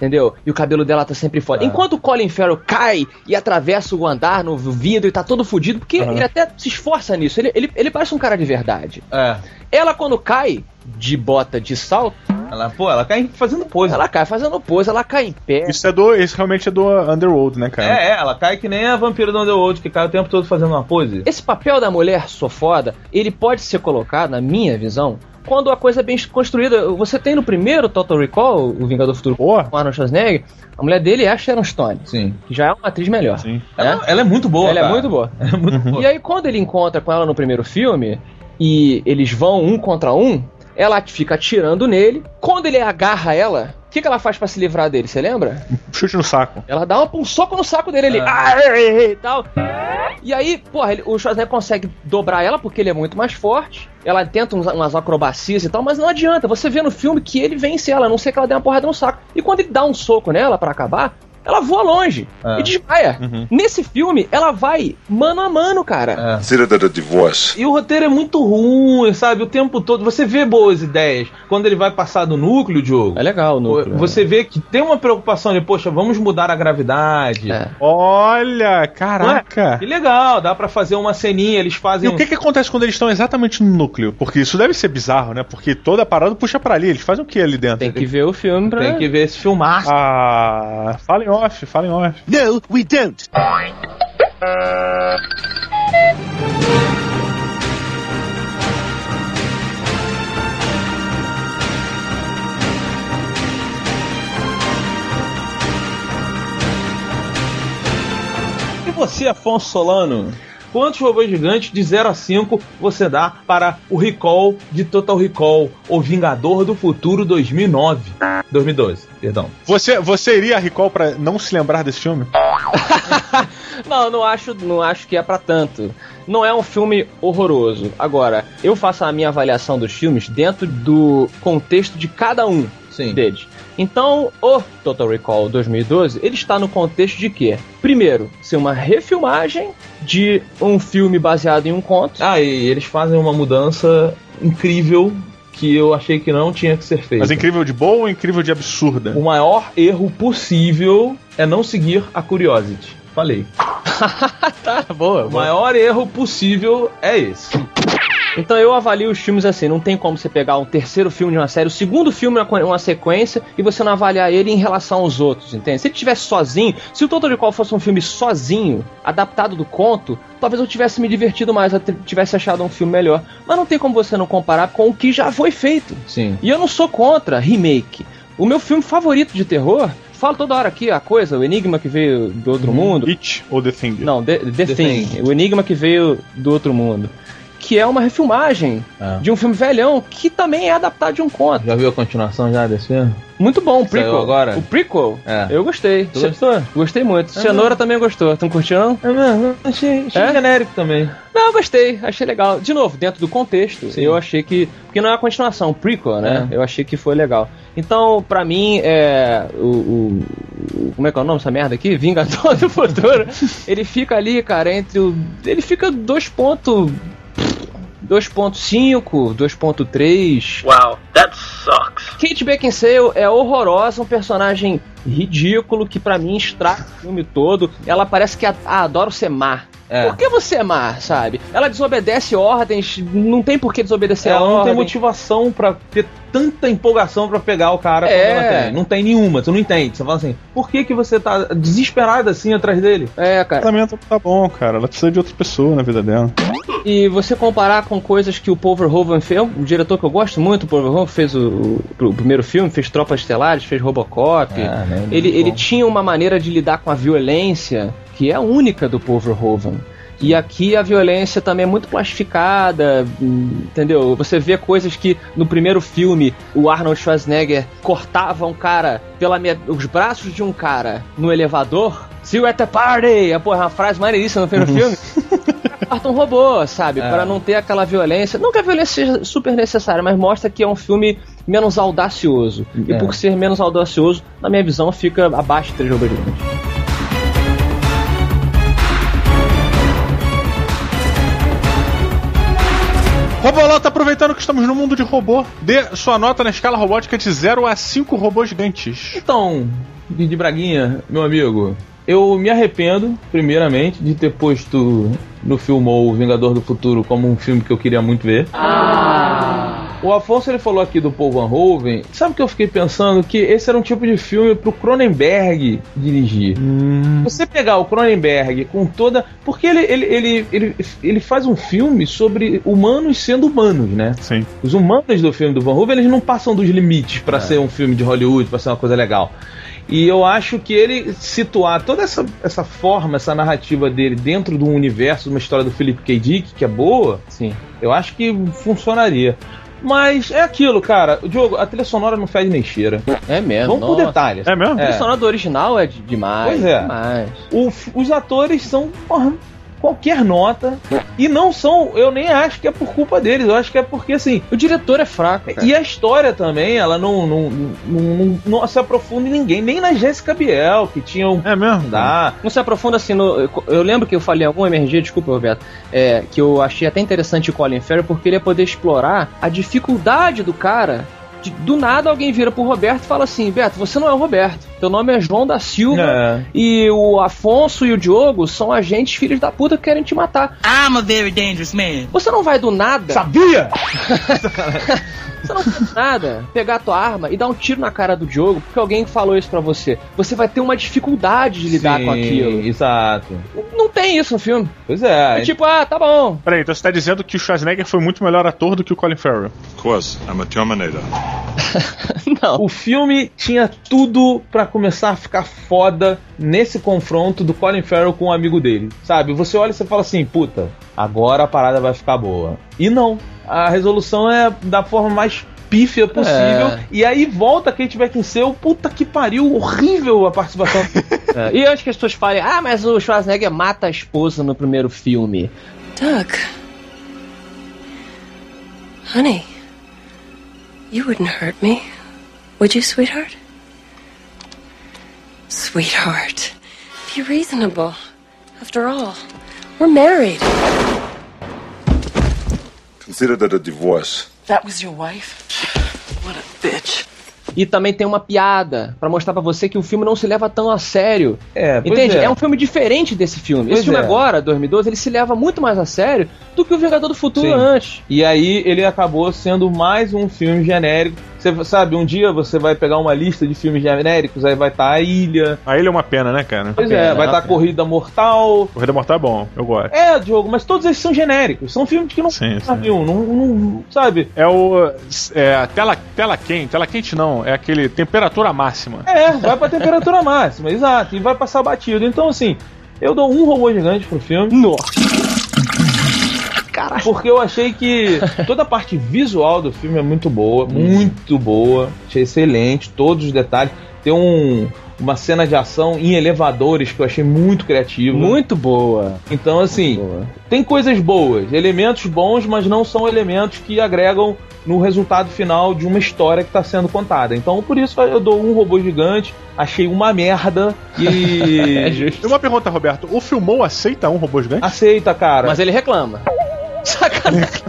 Speaker 5: Entendeu? E o cabelo dela tá sempre foda. Enquanto o Colin Farrell cai e atravessa o andar no vidro e tá todo fudido, porque ele até se esforça nisso. Ele, ele, ele parece um cara de verdade.
Speaker 4: É.
Speaker 5: Ela, quando cai de bota de salto,
Speaker 4: Ela, pô, ela cai fazendo pose.
Speaker 5: ela cai fazendo pose, ela cai em pé.
Speaker 2: Isso é do. Isso realmente é do Underworld, né, cara?
Speaker 4: É, é, ela cai que nem a vampira do Underworld, que cai o tempo todo fazendo uma pose.
Speaker 5: Esse papel da mulher sou foda, ele pode ser colocado, na minha visão, quando a coisa é bem construída. Você tem no primeiro Total Recall, o Vingador Futuro
Speaker 2: Porra.
Speaker 5: com Arnold Schwarzenegger, a mulher dele é a Sharon Stone,
Speaker 4: Sim.
Speaker 5: que já é uma atriz melhor.
Speaker 2: Sim.
Speaker 5: né?
Speaker 4: Ela, ela é muito boa,
Speaker 5: Ela é
Speaker 4: cara.
Speaker 5: muito boa.
Speaker 4: Ela é muito boa.
Speaker 5: E aí, quando ele encontra com ela no primeiro filme, e eles vão um contra um, ela fica atirando nele. Quando ele agarra ela, o que, que ela faz pra se livrar dele? Você lembra?
Speaker 2: Chute no saco.
Speaker 5: Ela dá um, um soco no saco dele ali.
Speaker 4: É.
Speaker 5: Ah, e, tal. E aí, porra, ele- o Schwarzenegger consegue dobrar ela porque ele é muito mais forte. Ela tenta uns- umas acrobacias e tal, mas não adianta. Você vê no filme que ele vence ela, a não sei que ela dê uma porrada no saco. E quando ele dá um soco nela pra acabar, ela voa longe
Speaker 4: É.
Speaker 5: e desmaia.
Speaker 2: Uhum.
Speaker 5: Nesse filme, ela vai mano a mano, cara.
Speaker 4: É.
Speaker 8: Consider that a divorce.
Speaker 4: E o roteiro é muito ruim, sabe? O tempo todo. Você vê boas ideias. Quando ele vai passar do núcleo, Diogo.
Speaker 5: É legal o núcleo.
Speaker 4: Você vê que tem uma preocupação de, poxa, vamos mudar a gravidade.
Speaker 5: É.
Speaker 2: Olha, caraca.
Speaker 4: Que legal, dá pra fazer uma ceninha, eles
Speaker 2: E
Speaker 4: fazem.
Speaker 2: o que que acontece quando eles estão exatamente no núcleo? Porque isso deve ser bizarro, né? Porque toda a parada puxa pra ali. Eles fazem o que ali dentro?
Speaker 5: Tem que ver o filme pra.
Speaker 4: Tem que ver esse filmaço.
Speaker 2: Ah, fala em off, fala em off.
Speaker 8: No, we don't.
Speaker 4: E você, Afonso Solano? Quantos robôs gigantes de 0 a 5 você dá para o Recall de Total Recall, o Vingador do Futuro 2009? 2012, perdão.
Speaker 2: Você, você iria a Recall pra não se lembrar desse filme?
Speaker 5: Não, não acho, não acho que é pra tanto. Não é um filme horroroso. Agora, eu faço a minha avaliação dos filmes dentro do contexto de cada um
Speaker 4: Sim.
Speaker 5: deles. Então, o Total Recall 2012, ele está no contexto de quê? Primeiro, ser uma refilmagem de um filme baseado em um conto.
Speaker 4: Ah, e eles fazem uma mudança incrível que eu achei que não tinha que ser feita.
Speaker 2: Mas incrível de boa ou incrível de absurda?
Speaker 4: O maior erro possível é não seguir a Curiosity. Falei.
Speaker 5: tá, boa.
Speaker 4: O maior erro possível é esse.
Speaker 5: Então eu avalio os filmes assim, não tem como você pegar um terceiro filme de uma série, o segundo filme é uma sequência e você não avaliar ele em relação aos outros, entende? Se ele tivesse sozinho, se o Total Recall fosse um filme sozinho, adaptado do conto, talvez eu tivesse me divertido mais, eu tivesse achado um filme melhor. Mas não tem como você não comparar com o que já foi feito.
Speaker 4: Sim.
Speaker 5: E eu não sou contra remake. O meu filme favorito de terror falo toda hora aqui a coisa, o enigma que veio do outro mundo.
Speaker 2: It ou The Thing?
Speaker 5: Não, The, The,
Speaker 4: The
Speaker 5: Thing.
Speaker 4: Thing.
Speaker 5: O enigma que veio do outro mundo. Que é uma refilmagem
Speaker 4: Ah.
Speaker 5: de um filme velhão que também é adaptado de um conto.
Speaker 4: Já viu a continuação já desse filme?
Speaker 5: Muito bom, o prequel.
Speaker 4: Saiu agora?
Speaker 5: O prequel,
Speaker 4: É.
Speaker 5: eu gostei.
Speaker 4: Tu gostou?
Speaker 5: Gostei muito. Cenoura também gostou. Curtiu, não?
Speaker 4: É mesmo? Achei, achei
Speaker 5: É?
Speaker 4: genérico também.
Speaker 5: Não, eu gostei. Achei legal. De novo, dentro do contexto,
Speaker 4: Sim.
Speaker 5: eu achei que... Porque não é a continuação, o prequel, né?
Speaker 4: É.
Speaker 5: Eu achei que foi legal. Então, pra mim, é... O, o- como é que é o nome dessa merda aqui? Vingador do Futuro. ele fica ali, cara, entre o... Ele fica 2 ponto... 2.5, 2.3.
Speaker 6: Wow, that sucks.
Speaker 5: Kate Beckinsale é horrorosa, um personagem ridículo que pra mim estraga o filme todo. Ela parece que adora ser má.
Speaker 4: É.
Speaker 5: Por que você é má, sabe? Ela desobedece ordens, não tem por que desobedecer
Speaker 4: ela não
Speaker 5: ordem.
Speaker 4: tem motivação pra ter tanta empolgação pra pegar o cara
Speaker 5: É.
Speaker 4: quando ela tem. Não tem nenhuma, tu não entende. Você fala assim, por que que você tá desesperado assim atrás dele?
Speaker 5: É,
Speaker 2: O
Speaker 5: cara.
Speaker 2: casamento tá bom, cara. Ela precisa de outra pessoa na vida dela.
Speaker 5: E você comparar com coisas que o Paul Verhoeven fez, um diretor que eu gosto muito, o Paul Verhoeven fez o, o- o primeiro filme, fez Tropas Estelares, fez Robocop.
Speaker 4: Ah, né,
Speaker 5: ele, ele tinha uma maneira de lidar com a violência que é única do Paul Verhoeven. E aqui a violência também é muito plastificada, entendeu? Você vê coisas que no primeiro filme o Arnold Schwarzenegger cortava um cara pela os braços de um cara no elevador. See you at the party! Ah, Pô, é uma frase maneiríssima no primeiro filme. Corta um robô, sabe?
Speaker 4: É.
Speaker 5: Pra não ter aquela violência. Não que a violência seja super necessária, mas mostra que é um filme menos audacioso. E
Speaker 4: É.
Speaker 5: por ser menos audacioso, na minha visão, fica abaixo de três robôs gigantes.
Speaker 2: Robolota, aproveitando que estamos no mundo de robô, dê sua nota na escala robótica de 0 a 5 robôs gigantes.
Speaker 4: Então, Didi Braguinha, meu amigo, eu me arrependo, primeiramente, de ter posto no Filmou o Vingador do Futuro como um filme que eu queria muito ver. O Afonso ele falou aqui do Paul Van Hoven. Sabe o que eu fiquei pensando? Que esse era um tipo de filme pro Cronenberg dirigir. Você pegar o Cronenberg com toda. Porque ele, ele, ele, ele, ele faz um filme sobre humanos sendo humanos, né?
Speaker 2: Sim.
Speaker 4: Os humanos do filme do Van Hove, eles não passam dos limites pra ser um filme de Hollywood, pra ser uma coisa legal. E eu acho que ele situar toda essa, essa forma, essa narrativa dele dentro do universo, uma história do Philip K. Dick, que é boa,
Speaker 5: Sim.
Speaker 4: eu acho que funcionaria. Mas é aquilo, cara. O Diogo, a trilha sonora não fede nem cheira.
Speaker 5: É mesmo.
Speaker 4: Vamos por
Speaker 5: nossa.
Speaker 4: detalhes.
Speaker 2: É mesmo?
Speaker 5: A trilha sonora do original é de- demais.
Speaker 4: Pois é.
Speaker 5: Demais.
Speaker 4: O- os atores são porra, qualquer nota. E não são, eu nem acho que é por culpa deles, eu acho que é porque assim.
Speaker 5: O diretor é fraco. cara.
Speaker 4: E a história também, ela não, não, não, não- não se aprofunda em ninguém, nem na Jéssica Biel, que tinha um.
Speaker 2: É mesmo?
Speaker 4: Dá.
Speaker 5: Não se aprofunda assim no. Eu lembro que eu falei em algum MRG, desculpa, Roberto, é, que eu achei até interessante o Colin Farrell porque ele ia poder explorar a dificuldade do cara. De- do nada alguém vira pro Roberto e fala assim: Beto, você não é o Roberto. Teu nome é João da Silva.
Speaker 4: É.
Speaker 5: E o Afonso e o Diogo são agentes filhos da puta que querem te matar.
Speaker 11: I'm a very dangerous man.
Speaker 5: Você não vai do nada.
Speaker 4: Sabia?
Speaker 5: Você não faz nada. Pegar a tua arma e dar um tiro na cara do Diogo porque alguém falou isso pra você. Você vai ter uma dificuldade de lidar
Speaker 4: Sim,
Speaker 5: com aquilo.
Speaker 4: Exato.
Speaker 5: Não tem isso no filme.
Speaker 4: Pois é.
Speaker 5: É tipo, ah, tá bom.
Speaker 2: Peraí, então você tá dizendo que o Schwarzenegger foi muito melhor ator do que o Colin Farrell?
Speaker 8: Of course, I'm a Terminator.
Speaker 5: Não.
Speaker 4: O filme tinha tudo pra começar a ficar foda nesse confronto do Colin Farrell com um amigo dele. Sabe? Você olha e você fala assim, puta, agora a parada vai ficar boa. E não. A resolução é da forma mais pífia possível.
Speaker 5: É.
Speaker 4: E aí volta a Kate Beckinsale, puta que pariu, horrível a participação.
Speaker 5: É, E antes que as pessoas falem, ah, mas o Schwarzenegger mata a esposa no primeiro filme.
Speaker 12: Doug. Honey. You wouldn't hurt me. Would you, sweetheart? Sweetheart. Be reasonable. After all, we're married.
Speaker 8: Consider that a divorce.
Speaker 11: That was your wife? What a bitch.
Speaker 5: E também tem uma piada pra mostrar pra você que o filme não se leva tão a sério.
Speaker 4: É, pois
Speaker 5: Entende?
Speaker 4: é.
Speaker 5: É. um filme diferente desse filme.
Speaker 4: Pois
Speaker 5: Esse filme
Speaker 4: é.
Speaker 5: agora, 2012, ele se leva muito mais a sério do que o Vingador do Futuro
Speaker 4: Sim.
Speaker 5: antes.
Speaker 4: E aí ele acabou sendo mais um filme genérico. Você sabe, um dia você vai pegar uma lista de filmes genéricos, aí vai estar a Ilha.
Speaker 2: A ilha é uma pena, né, cara?
Speaker 4: Pois
Speaker 5: pena,
Speaker 4: é, vai estar
Speaker 5: pena.
Speaker 4: Corrida Mortal.
Speaker 2: Corrida Mortal é bom, eu gosto.
Speaker 4: É, Diogo, mas todos esses são genéricos. São filmes que não
Speaker 2: Sim, sim.
Speaker 4: sabiam, não, não, sabe?
Speaker 2: É o. É, tela, tela quente. Tela quente não, é aquele temperatura máxima.
Speaker 4: É, vai pra temperatura máxima, exato, e vai passar batido. Então, assim, eu dou um robô gigante pro filme.
Speaker 5: Nossa.
Speaker 4: Porque eu achei que toda a parte visual do filme é muito boa, muito boa. Achei excelente, todos os detalhes. Tem um, uma cena de ação em elevadores que eu achei muito criativa.
Speaker 5: Muito boa.
Speaker 4: Então, assim,
Speaker 5: Boa.
Speaker 4: tem coisas boas, elementos bons, mas não são elementos que agregam no resultado final de uma história que está sendo contada. Então, por isso eu dou um robô gigante, achei uma merda e.
Speaker 5: É justo.
Speaker 2: E uma pergunta, Roberto: o Filmou aceita um robô gigante?
Speaker 4: Aceita, cara.
Speaker 5: Mas ele reclama. Sacanagem.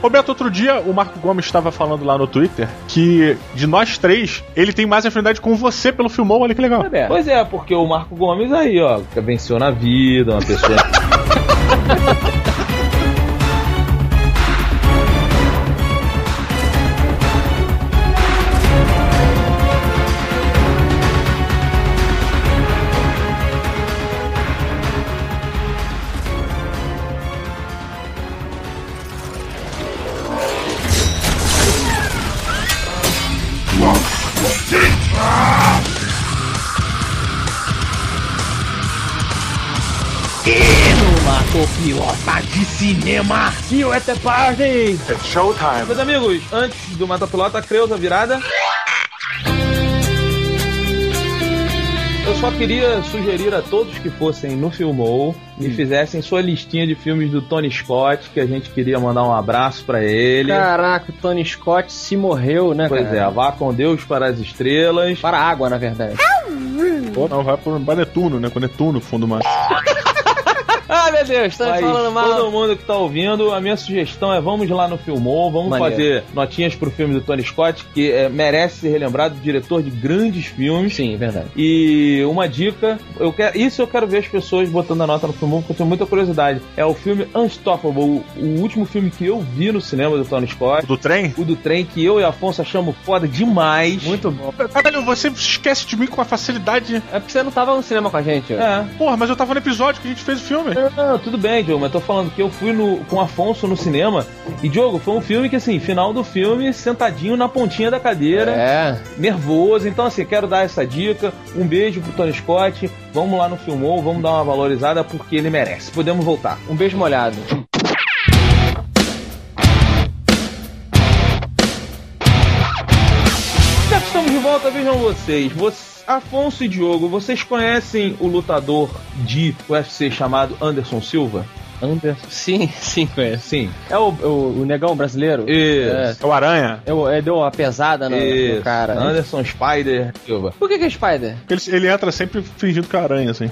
Speaker 2: Roberto, outro dia o Marco Gomes estava falando lá no Twitter que de nós três, ele tem mais afinidade com você pelo Filmou, olha que legal.
Speaker 5: Roberto.
Speaker 4: Pois é, porque o Marco Gomes aí, ó, venceu na vida, uma pessoa.
Speaker 5: at the party!
Speaker 8: It's showtime.
Speaker 4: Meus amigos, antes do Mata Pilota, Creuza virada. Eu só queria sugerir a todos que fossem no Filmou e fizessem sua listinha de filmes do Tony Scott, que a gente queria mandar um abraço pra ele.
Speaker 5: Caraca, o Tony Scott se morreu, né,
Speaker 4: Pois
Speaker 5: cara?
Speaker 4: é, vá com Deus para as estrelas.
Speaker 5: Para a água, na verdade.
Speaker 2: Não, vai pro pra Netuno, né? Com Netuno, fundo mar.
Speaker 5: Ah, meu Deus, tá
Speaker 4: Mas
Speaker 5: falando mal.
Speaker 4: todo mundo que tá ouvindo, a minha sugestão é vamos lá no Filmou, vamos
Speaker 5: Maneiro.
Speaker 4: fazer notinhas pro filme do Tony Scott, que é, merece ser relembrado, diretor de grandes filmes.
Speaker 5: Sim, verdade.
Speaker 4: E uma dica, eu quero, isso eu quero ver as pessoas botando a nota no filme, porque eu tenho muita curiosidade. É o filme Unstoppable, o, o último filme que eu vi no cinema do Tony Scott.
Speaker 2: Do trem?
Speaker 4: O do trem, que eu e Afonso achamos foda demais.
Speaker 5: Muito bom.
Speaker 2: Caralho, você esquece de mim com a facilidade.
Speaker 5: É porque você não tava no cinema com a gente.
Speaker 4: É.
Speaker 2: Porra, mas eu tava no episódio que a gente fez o filme.
Speaker 4: Não, tudo bem, Diogo, mas tô falando que eu fui no, com o Afonso no cinema. E, Diogo, foi um filme que, assim, final do filme, sentadinho na pontinha da cadeira.
Speaker 5: É.
Speaker 4: nervoso. Então, assim, quero dar essa dica. Um beijo pro Tony Scott. Vamos lá no Filmou, vamos dar uma valorizada porque ele merece. Podemos voltar.
Speaker 5: Um beijo molhado.
Speaker 4: Já que estamos de volta, vejam vocês. Você- Afonso e Diogo, vocês conhecem o lutador de UFC chamado Anderson Silva?
Speaker 5: Anderson. Sim, sim, conheço.
Speaker 4: Sim.
Speaker 5: É o, o, o negão brasileiro?
Speaker 4: Isso.
Speaker 2: É o Aranha.
Speaker 5: É, é, deu uma pesada no, no cara. né?
Speaker 4: Anderson Spider Silva.
Speaker 5: Por que, que é Spider?
Speaker 2: Ele, ele entra sempre fingindo que é aranha, assim.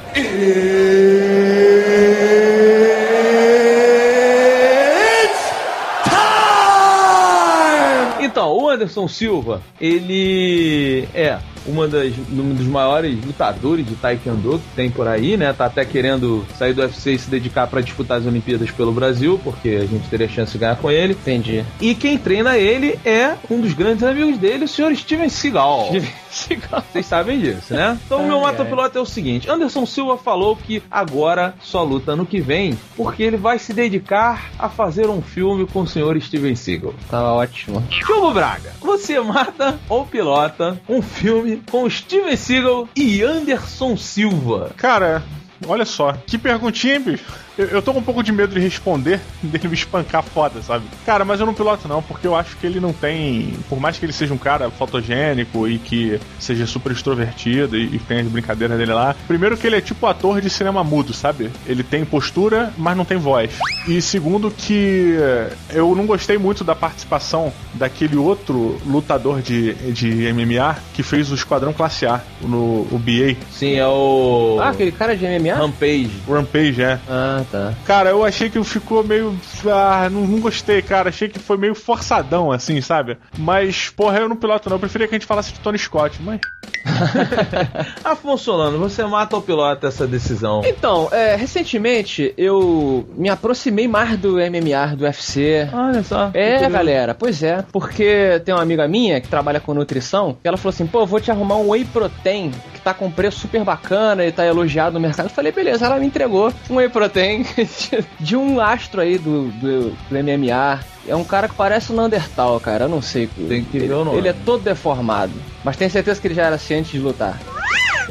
Speaker 4: Então, o Anderson Silva, ele é uma das, um dos maiores lutadores de Taekwondo que tem por aí, né? Tá até querendo sair do UFC e se dedicar para disputar as Olimpíadas pelo Brasil, porque a gente teria chance de ganhar com ele.
Speaker 5: Entendi.
Speaker 4: E quem treina ele é um dos grandes amigos dele, o senhor Steven Seagal. Vocês sabem disso, né? Então o meu mata piloto é o seguinte: Anderson Silva falou que agora só luta no que vem, porque ele vai se dedicar a fazer um filme com o senhor Steven Seagal.
Speaker 5: Tá ótimo.
Speaker 4: Diogo Braga, você mata ou pilota um filme com Steven Seagal e Anderson Silva?
Speaker 2: Cara, olha só. Que perguntinha, bicho? Eu, eu tô com um pouco de medo de responder, dele me espancar foda, sabe? Cara, mas eu não piloto não, porque eu acho que ele não tem. Por mais que ele seja um cara fotogênico e que seja super extrovertido e, e tenha as brincadeiras dele lá. Primeiro que ele é tipo ator de cinema mudo, sabe? Ele tem postura, mas não tem voz. E segundo que eu não gostei muito da participação daquele outro lutador de, de MMA que fez o Esquadrão Classe A, no o BA.
Speaker 4: Sim, é o.
Speaker 5: Ah, aquele cara de MMA?
Speaker 4: Rampage.
Speaker 2: Rampage, é.
Speaker 5: Ah, tá.
Speaker 2: Cara, eu achei que ficou meio. Ah, não, não gostei, cara. Achei que foi meio forçadão, assim, sabe? Mas, porra, eu não piloto não. Eu preferia que a gente falasse de Tony Scott, mas.
Speaker 4: Afonso Solano, você mata ou pilota essa decisão?
Speaker 5: Então, é, recentemente eu me aproximei mais do MMA, do UFC.
Speaker 4: Olha só.
Speaker 5: É, galera, pois é. Porque tem uma amiga minha que trabalha com nutrição, que ela falou assim: pô, vou te arrumar um whey protein que tá com preço super bacana e tá elogiado no mercado. Eu falei, beleza, ela me entregou um whey protein de um astro aí do, do, do MMA. É um cara que parece um Neandertal, cara. Eu não sei.
Speaker 4: Tem que
Speaker 5: ele,
Speaker 4: ver o nome.
Speaker 5: ele é todo deformado. Mas tenho certeza que ele já era assim antes de lutar.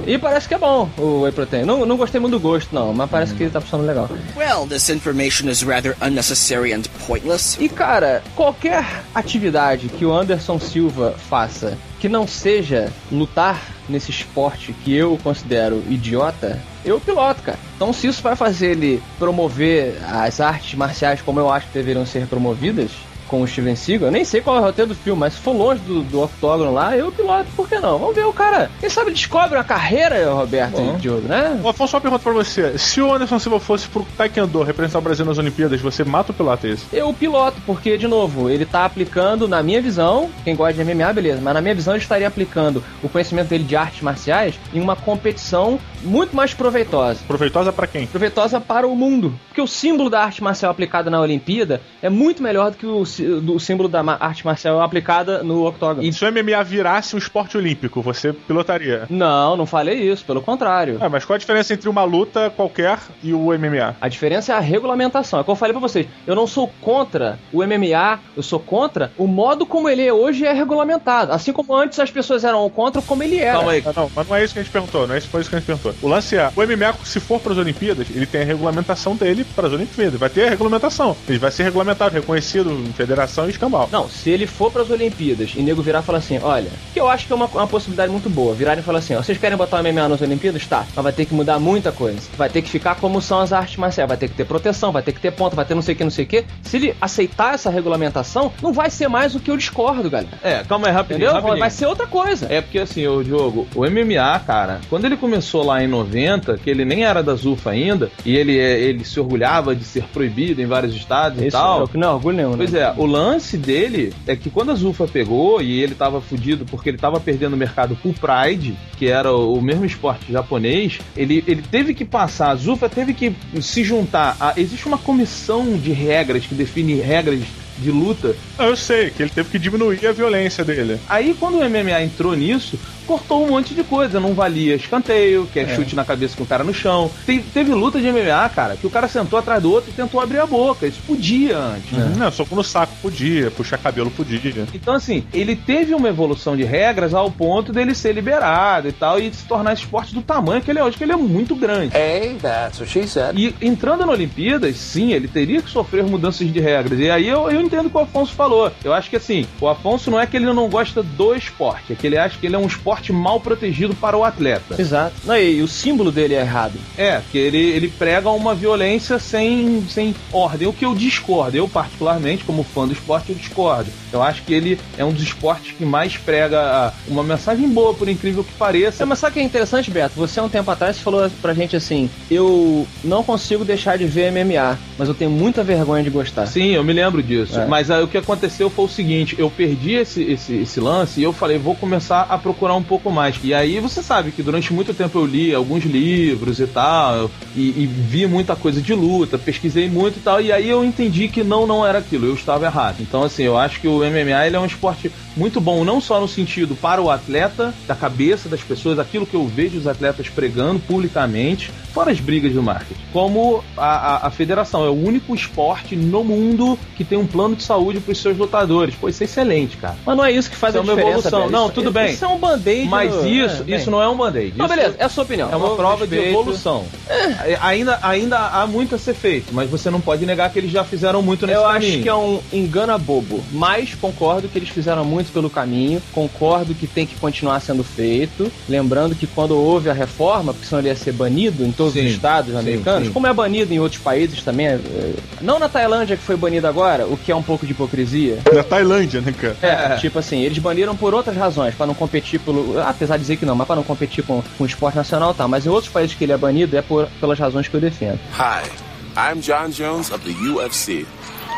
Speaker 5: E parece que é bom o whey protein. Não, não gostei muito do gosto, não, mas parece que ele tá funcionando legal.
Speaker 13: Well, this information is rather unnecessary and pointless.
Speaker 5: E cara, qualquer atividade que o Anderson Silva faça que não seja lutar nesse esporte que eu considero idiota, eu piloto, cara. Então, se isso vai fazer ele promover as artes marciais como eu acho que deveriam ser promovidas, com o Steven Seagal, eu nem sei qual é o roteiro do filme, mas se for longe do, do octógono lá, eu piloto, por que não? Vamos ver o cara. Quem sabe descobre uma carreira, Roberto
Speaker 4: Bom.
Speaker 5: e Diogo, né?
Speaker 2: Ô, Afonso, uma pergunta pra você. Se o Anderson Silva fosse pro Taekwondo representar o Brasil nas Olimpíadas, você mata ou pilota isso?
Speaker 5: Eu piloto, porque, de novo, ele tá aplicando, na minha visão, quem gosta de MMA, beleza, mas na minha visão ele estaria aplicando o conhecimento dele de artes marciais em uma competição muito mais proveitosa.
Speaker 2: Proveitosa pra quem?
Speaker 5: Proveitosa para o mundo. Porque o símbolo da arte marcial aplicada na Olimpíada é muito melhor do que o, do símbolo da arte marcial aplicada no octógono.
Speaker 2: E se o MMA virasse um esporte olímpico, você pilotaria?
Speaker 5: Não, não falei isso, pelo contrário.
Speaker 2: Ah, mas qual a diferença entre uma luta qualquer e o MMA?
Speaker 5: A diferença é a regulamentação. É como eu falei pra vocês. Eu não sou contra o MMA, eu sou contra o modo como ele é hoje é regulamentado. Assim como antes as pessoas eram contra como ele era.
Speaker 4: Calma aí.
Speaker 2: Ah, não, mas não é isso que a gente perguntou, não é isso, foi isso que a gente perguntou. O lance é, o MMA, se for para as Olimpíadas, ele tem a regulamentação dele para as Olimpíadas. Vai ter a regulamentação. Ele vai ser regulamentado, reconhecido em federação e escambau.
Speaker 5: Não, se ele for pras Olimpíadas e nego virar e falar assim, olha, que eu acho que é uma, uma possibilidade muito boa, virarem e falar assim, ó, vocês querem botar o MMA nas Olimpíadas? Tá, mas vai ter que mudar muita coisa. Vai ter que ficar como são as artes marciais, vai ter que ter proteção, vai ter que ter ponta, vai ter não sei o que, não sei o que. Se ele aceitar essa regulamentação, não vai ser mais o que eu discordo, galera.
Speaker 4: É, calma aí, rapidinho.
Speaker 5: Entendeu?
Speaker 4: rapidinho.
Speaker 5: Vai ser outra coisa.
Speaker 4: É porque assim, o Diogo, o MMA, cara, quando ele começou lá em 90, que ele nem era da ZUFA ainda, e ele, é- ele se orgulhava de ser proibido em vários estados e
Speaker 5: Isso
Speaker 4: tal.
Speaker 5: é não é orgulho nenhum, né?
Speaker 4: Pois é, o lance dele é que quando a Zufa pegou e ele tava fudido porque ele tava perdendo o mercado pro Pride, que era o mesmo esporte japonês, ele, ele teve que passar, a Zufa teve que se juntar. A, existe uma comissão de regras que define regras de luta.
Speaker 2: Eu sei que ele teve que diminuir a violência dele.
Speaker 4: Aí quando o MMA entrou nisso, cortou um monte de coisa. Não valia escanteio, que é, chute na cabeça com o cara no chão. Te- teve luta de MMA, cara, que o cara sentou atrás do outro e tentou abrir a boca. Isso podia antes. né?
Speaker 2: Não, soco no saco podia, puxar cabelo podia.
Speaker 4: Então, assim, ele teve uma evolução de regras ao ponto dele ser liberado e tal, e se tornar esse esporte do tamanho que ele é hoje, que ele é muito grande.
Speaker 14: Hey, that's what she said.
Speaker 4: E entrando na Olimpíadas, sim, ele teria que sofrer mudanças de regras. E aí eu, eu entendo o que o Afonso falou. Eu acho que assim, o Afonso não é que ele não gosta do esporte, é que ele acha que ele é um esporte mal protegido para o atleta.
Speaker 5: Exato. Não, e, o símbolo dele é errado.
Speaker 4: É, que ele, ele prega uma violência sem, sem ordem, o que eu discordo. Eu, particularmente, como fã do esporte, eu discordo. Eu acho que ele é um dos esportes que mais prega ah, uma mensagem boa, por incrível que pareça.
Speaker 5: É, mas sabe o que é interessante, Beto? Você há um tempo atrás falou pra gente assim: eu não consigo deixar de ver MMA, mas eu tenho muita vergonha de gostar.
Speaker 4: Sim, eu me lembro disso.
Speaker 5: É.
Speaker 4: Mas aí o que aconteceu foi o seguinte: eu perdi esse, esse, esse lance e eu falei, vou começar a procurar um pouco mais. E aí você sabe que durante muito tempo eu li alguns livros e tal, e, e vi muita coisa de luta, pesquisei muito e tal, e aí eu entendi que não, não era aquilo, eu estava errado. Então, assim, eu acho que o MMA ele é um esporte muito bom, não só no sentido para o atleta, da cabeça das pessoas, aquilo que eu vejo os atletas pregando publicamente, fora as brigas do marketing, como a, a, a federação. É o único esporte no mundo que tem um plano de saúde para os seus lutadores. Pô, isso é excelente, cara.
Speaker 5: Mas não é isso que faz
Speaker 4: Isso
Speaker 5: a
Speaker 4: é uma evolução. Não, tudo bem.
Speaker 5: Isso é um band-aid.
Speaker 4: Mas
Speaker 5: no-
Speaker 4: isso,
Speaker 5: é, bem.
Speaker 4: isso não é um band-aid.
Speaker 5: Não, beleza, é a sua opinião.
Speaker 4: É uma
Speaker 5: Eu
Speaker 4: prova de
Speaker 5: respeito.
Speaker 4: evolução. É, Ainda, ainda há muito a ser feito, mas você não pode negar que eles já fizeram muito nesse
Speaker 5: Eu
Speaker 4: caminho.
Speaker 5: acho que é um engana bobo, mas concordo que eles fizeram muito pelo caminho, concordo que tem que continuar sendo feito. Lembrando que quando houve a reforma, porque senão ele ia ser banido em todos
Speaker 4: Sim,
Speaker 5: os estados
Speaker 4: sim,
Speaker 5: americanos,
Speaker 4: sim.
Speaker 5: como é banido em outros países também, é- é- não na Tailândia que foi banido agora, o que é um pouco de hipocrisia.
Speaker 2: Na Tailândia, né, cara?
Speaker 5: É, tipo assim, eles baniram por outras razões, pra não competir pelo. Apesar de dizer que não, mas pra não competir com, com o esporte nacional, tá. Mas em outros países que ele é banido é por, pelas razões que eu defendo.
Speaker 14: Hi,
Speaker 15: I'm John Jones of the UFC.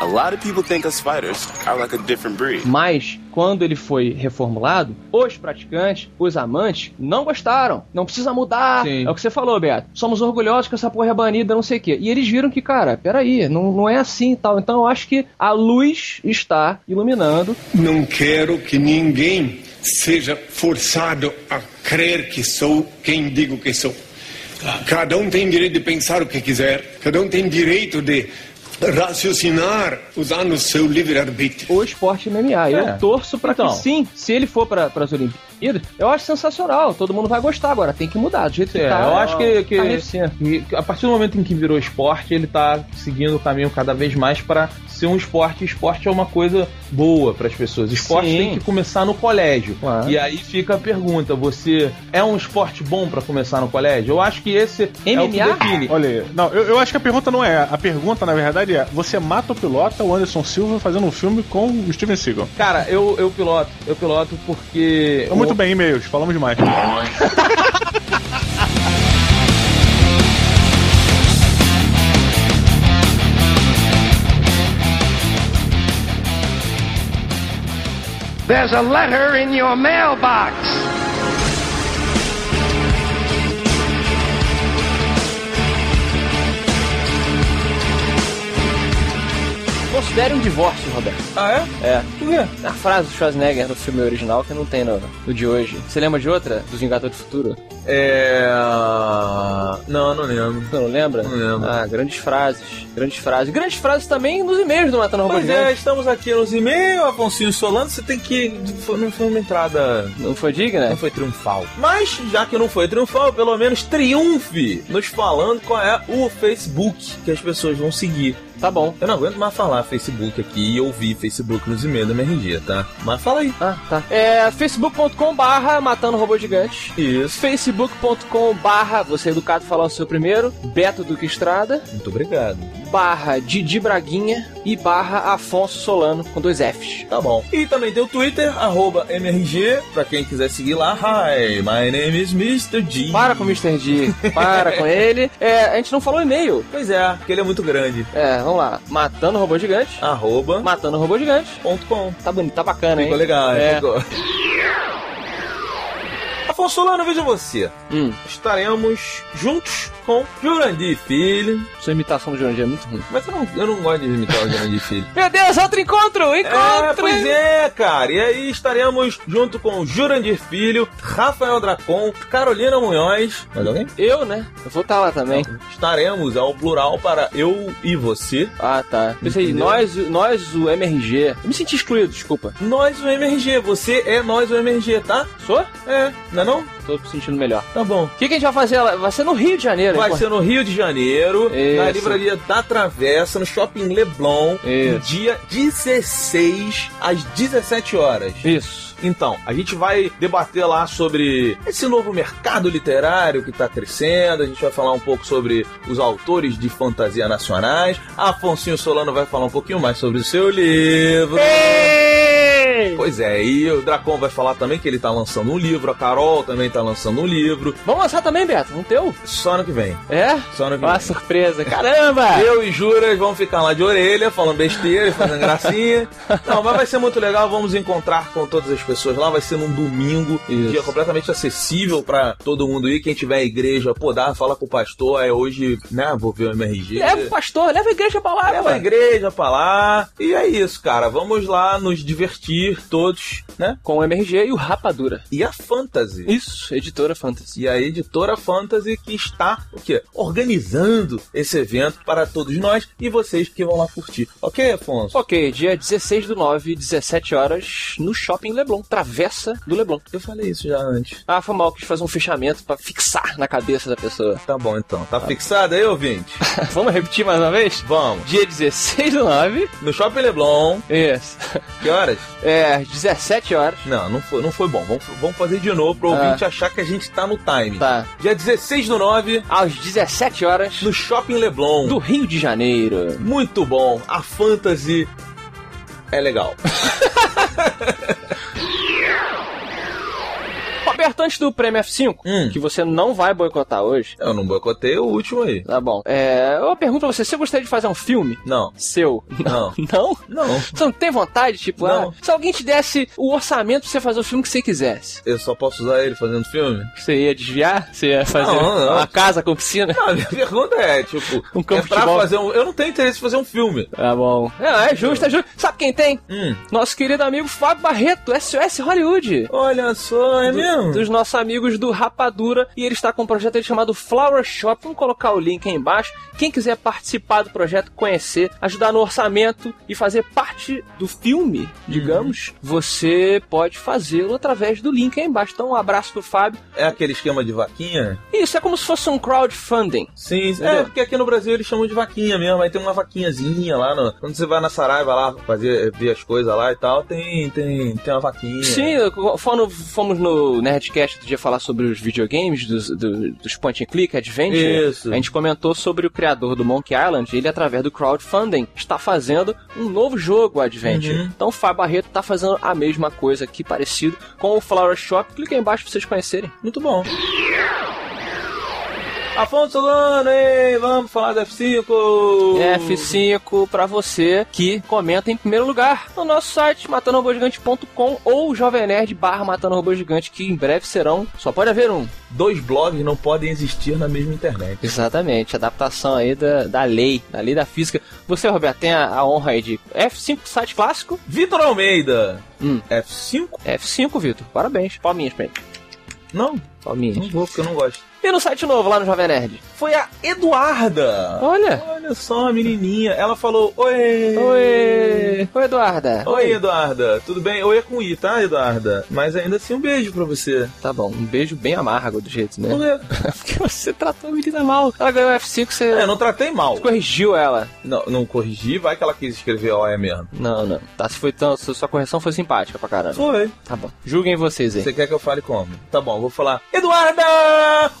Speaker 15: A lot of people think us fighters are like a different breed.
Speaker 5: Mas, quando ele foi reformulado, os praticantes, os amantes, não gostaram. Não precisa mudar.
Speaker 4: Sim.
Speaker 5: É o que você falou, Beto. Somos orgulhosos que essa porra é banida, não sei o quê. E eles viram que, cara, peraí, não, não é assim e tal. Então eu acho que a luz está iluminando.
Speaker 16: Não quero que ninguém seja forçado a crer que sou quem digo que sou. Cada um tem direito de pensar o que quiser, cada um tem direito de raciocinar usando o seu livre-arbítrio.
Speaker 5: O esporte MMA. Eu
Speaker 4: É.
Speaker 5: torço pra
Speaker 4: Então.
Speaker 5: que sim, se ele for para as Olimpíadas, eu acho sensacional. Todo mundo vai gostar agora. Tem que mudar do jeito que
Speaker 4: É,
Speaker 5: tá.
Speaker 4: eu acho que, que,
Speaker 5: carnificina.
Speaker 4: que a partir do momento em que virou esporte, ele tá seguindo o caminho cada vez mais para ser um esporte. Esporte é uma coisa boa para as pessoas. Esporte
Speaker 5: Sim.
Speaker 4: tem que começar no colégio.
Speaker 5: Claro.
Speaker 4: E aí fica a pergunta: você é um esporte bom para começar no colégio? Eu acho que esse é o que
Speaker 5: MMA?
Speaker 4: define.
Speaker 2: Olha aí. Não, eu, eu acho que a pergunta não é. A pergunta, na verdade, é: você mata o pilota, o Anderson Silva, fazendo um filme com o Steven Seagal?
Speaker 4: Cara, eu, eu piloto, eu piloto porque.
Speaker 2: Muito bem, e-mails, falamos demais.
Speaker 17: There's a letter in your mailbox.
Speaker 5: Considere um divórcio, Roberto.
Speaker 4: Ah, é?
Speaker 5: É.
Speaker 4: Por quê?
Speaker 5: A frase do Schwarzenegger no filme original que não tem no, no de hoje. Você lembra de outra? Dos Vingadores do Futuro?
Speaker 4: É. Não, não lembro.
Speaker 5: Você não lembra?
Speaker 4: Não lembro.
Speaker 5: Ah, grandes frases. Grandes frases. Grandes frases também nos e-mails do Matando Robô
Speaker 4: Pois é, estamos aqui nos e-mails, Afonso Solano, você tem que. Não foi uma entrada.
Speaker 5: Não foi digna?
Speaker 4: Não foi triunfal. Mas, já que não foi triunfal, pelo menos triunfe nos falando qual é o Facebook que as pessoas vão seguir.
Speaker 5: Tá bom.
Speaker 4: Eu não aguento mais falar Facebook aqui e ouvir Facebook nos e-mails da MRG, tá? Mas fala aí.
Speaker 5: Ah, tá. É facebook.com barra Matando Robô Gigante.
Speaker 4: Isso.
Speaker 5: facebook.com barra Você Educado falar o seu primeiro. Beto Duque Estrada.
Speaker 4: Muito obrigado.
Speaker 5: Barra Didi Braguinha. E barra Afonso Solano com dois Fs.
Speaker 4: Tá bom. E também tem o Twitter, arroba MRG, pra quem quiser seguir lá. Hi, my name is Mr. G.
Speaker 5: Para com o Mr. D. Para com ele. É, a gente não falou e-mail.
Speaker 4: Pois é, porque ele é muito grande.
Speaker 5: É, vamos lá. Matando Robô Gigante.
Speaker 4: Arroba.
Speaker 5: Matando Robô Gigante.
Speaker 4: Ponto com.
Speaker 5: Tá bonito, tá bacana, hein?
Speaker 4: Ficou legal,
Speaker 5: é.
Speaker 4: ficou. Solano, veja você.
Speaker 5: Hum.
Speaker 4: Estaremos juntos com Jurandir Filho.
Speaker 5: Sua imitação do Jurandir é muito ruim.
Speaker 4: Mas eu não, eu não gosto de imitar o Jurandir Filho.
Speaker 5: Meu Deus, outro encontro!
Speaker 4: É,
Speaker 5: Encontro!
Speaker 4: pois é, cara. E aí estaremos junto com Jurandir Filho, Rafael Dracon, Carolina Munhoz. Mais alguém?
Speaker 5: Eu, né? Eu vou estar lá também.
Speaker 4: Estaremos ao plural para eu e você.
Speaker 5: Ah, tá. Pensei, nós, nós, o MRG. Eu me senti excluído, desculpa.
Speaker 4: Nós o MRG, você é nós o MRG, tá?
Speaker 5: Sou?
Speaker 4: É, não é não?
Speaker 5: Tô me sentindo melhor.
Speaker 4: Tá bom.
Speaker 5: O que, que a gente vai fazer lá? Vai ser no Rio de Janeiro,
Speaker 4: Vai ser no Rio de Janeiro, na
Speaker 5: Isso.
Speaker 4: livraria da Travessa, no Shopping Leblon, no
Speaker 5: Isso.
Speaker 4: dia 16 às 17 horas.
Speaker 5: Isso.
Speaker 4: Então, a gente vai debater lá sobre esse novo mercado literário que está crescendo. A gente vai falar um pouco sobre os autores de fantasia nacionais. Afonso Solano vai falar um pouquinho mais sobre o seu livro. Pois é, e o Dracon vai falar também que ele tá lançando um livro, a Carol também tá lançando um livro.
Speaker 5: Vamos lançar também, Beto? Um teu?
Speaker 4: Só ano que vem.
Speaker 5: É?
Speaker 4: Só ano que
Speaker 5: Uma
Speaker 4: vem.
Speaker 5: surpresa. Caramba!
Speaker 4: Eu e Juras vamos ficar lá de orelha, falando besteira, fazendo gracinha. Não, mas vai ser muito legal. Vamos encontrar com todas as pessoas lá. Vai ser num domingo,
Speaker 5: Isso.
Speaker 4: dia completamente acessível pra todo mundo ir. Quem tiver igreja, pô, dá, fala com o pastor. É hoje, né? Vou ver o MRG.
Speaker 5: Leva o pastor, leva a igreja pra lá,
Speaker 4: Leva a
Speaker 5: pô.
Speaker 4: igreja pra lá. E é isso, cara. Vamos lá nos divertir todos, né?
Speaker 5: Com o MRG e o Rapadura.
Speaker 4: E a Fantasy.
Speaker 5: Isso, editora Fantasy.
Speaker 4: E a editora Fantasy que está o quê? Organizando esse evento para todos nós e vocês que vão lá curtir. Ok, Afonso?
Speaker 5: Ok, dia 16 do 9, 17 horas, no Shopping Leblon, Travessa do Leblon.
Speaker 4: Eu falei isso já antes.
Speaker 5: Ah, foi mal, quis fazer um fechamento pra fixar na cabeça da pessoa.
Speaker 4: Tá bom então. Tá fixado aí, ouvinte?
Speaker 5: Vamos repetir mais uma vez?
Speaker 4: Vamos.
Speaker 5: Dia 16 do 9.
Speaker 4: No Shopping Leblon.
Speaker 5: Isso.
Speaker 4: Que horas?
Speaker 5: É, 17 horas.
Speaker 4: Não, não foi, não foi bom. Vamos, vamos fazer de novo pro ouvinte achar que a gente tá no time.
Speaker 5: Tá.
Speaker 4: Dia 16 do 9,
Speaker 5: Às 17 horas.
Speaker 4: no Shopping Leblon.
Speaker 5: Do Rio de Janeiro.
Speaker 4: Muito bom. A Fantasy é legal.
Speaker 5: Roberto, antes do prêmio F5,
Speaker 4: Hum.
Speaker 5: que você não vai boicotar hoje.
Speaker 4: Eu não boicotei o último aí.
Speaker 5: Tá bom. É, eu pergunto pra você, você gostaria de fazer um filme
Speaker 4: Não.
Speaker 5: seu?
Speaker 4: Não.
Speaker 5: Não?
Speaker 4: Não.
Speaker 5: Você não tem vontade? Tipo,
Speaker 4: Não.
Speaker 5: ah, se alguém te desse o orçamento pra você fazer o filme que você quisesse,
Speaker 4: Eu só posso usar ele fazendo filme?
Speaker 5: você ia desviar? Você ia fazer
Speaker 4: Não, não.
Speaker 5: uma casa com piscina?
Speaker 4: Não, a minha pergunta é, tipo,
Speaker 5: Um campo
Speaker 4: é pra fazer um. Eu não tenho interesse em fazer um filme.
Speaker 5: Tá bom. É, é justo, é justo. Sabe quem tem?
Speaker 4: Hum.
Speaker 5: Nosso querido amigo Fábio Barreto, SOS Hollywood.
Speaker 4: Olha só, é
Speaker 5: Do-
Speaker 4: mesmo?
Speaker 5: Dos nossos amigos do Rapadura. E ele está com um projeto chamado Flower Shop. Vamos colocar o link aí embaixo. Quem quiser participar do projeto, conhecer, ajudar no orçamento e fazer parte do filme, digamos, você pode fazê-lo através do link aí embaixo. Então, um abraço pro Fábio.
Speaker 4: É aquele esquema de vaquinha?
Speaker 5: Isso é como se fosse um crowdfunding.
Speaker 4: Sim,
Speaker 5: Entendeu?
Speaker 4: é, porque aqui no Brasil eles chamam de vaquinha mesmo. Aí tem uma vaquinhazinha lá no. Quando você vai na Saraiva lá fazer, ver as coisas lá e tal, tem, tem, tem uma vaquinha.
Speaker 5: Sim, quando fomos no Nerdcast do dia falar sobre os videogames, dos, do- dos point and click, adventure,
Speaker 4: Isso.
Speaker 5: a gente comentou sobre o criador do Monkey Island, ele através do crowdfunding está fazendo um novo jogo adventure.
Speaker 4: Uhum.
Speaker 5: Então o Fábio Barreto está fazendo a mesma coisa aqui, parecido com o Flower Shop. Clica aí embaixo pra vocês conhecerem.
Speaker 4: Muito bom. Afonso Solano, ei, vamos falar do F5.
Speaker 5: F5 pra você que comenta em primeiro lugar no nosso site matandoRobôgigante.com ou Jovem Nerd barra Matando Robô Gigante, que em breve serão, só pode haver um.
Speaker 4: Dois blogs não podem existir na mesma internet.
Speaker 5: Exatamente, adaptação aí da, da lei, da lei da física. Você, Roberto, tem a, a honra aí de F5 site clássico?
Speaker 4: Vitor Almeida.
Speaker 5: Hum.
Speaker 4: F5?
Speaker 5: F5, Vitor. Parabéns. Palminhas pra ele.
Speaker 4: Não,
Speaker 5: Palminhas.
Speaker 4: não vou porque eu não gosto.
Speaker 5: E no site novo lá no Jovem Nerd?
Speaker 4: Foi a Eduarda.
Speaker 5: Olha.
Speaker 4: Olha só a menininha. Ela falou: Oi.
Speaker 5: Oi. Oi, Eduarda.
Speaker 4: Oi, Eduarda. Tudo bem? Oi é com I, tá, Eduarda? Mas ainda assim, um beijo pra você.
Speaker 5: Tá bom, um beijo bem amargo do jeito, né?
Speaker 4: Por quê?
Speaker 5: Porque você tratou a menina mal. Ela ganhou F5, você
Speaker 4: É, não tratei mal.
Speaker 5: corrigiu ela.
Speaker 4: Não, não corrigi, vai que ela quis escrever OE mesmo.
Speaker 5: Não, não. Tá, se foi tão, se sua correção foi simpática pra caramba.
Speaker 4: Foi.
Speaker 5: Tá bom. Julguem vocês aí.
Speaker 4: Você quer que eu fale como? Tá bom, vou falar. Eduarda!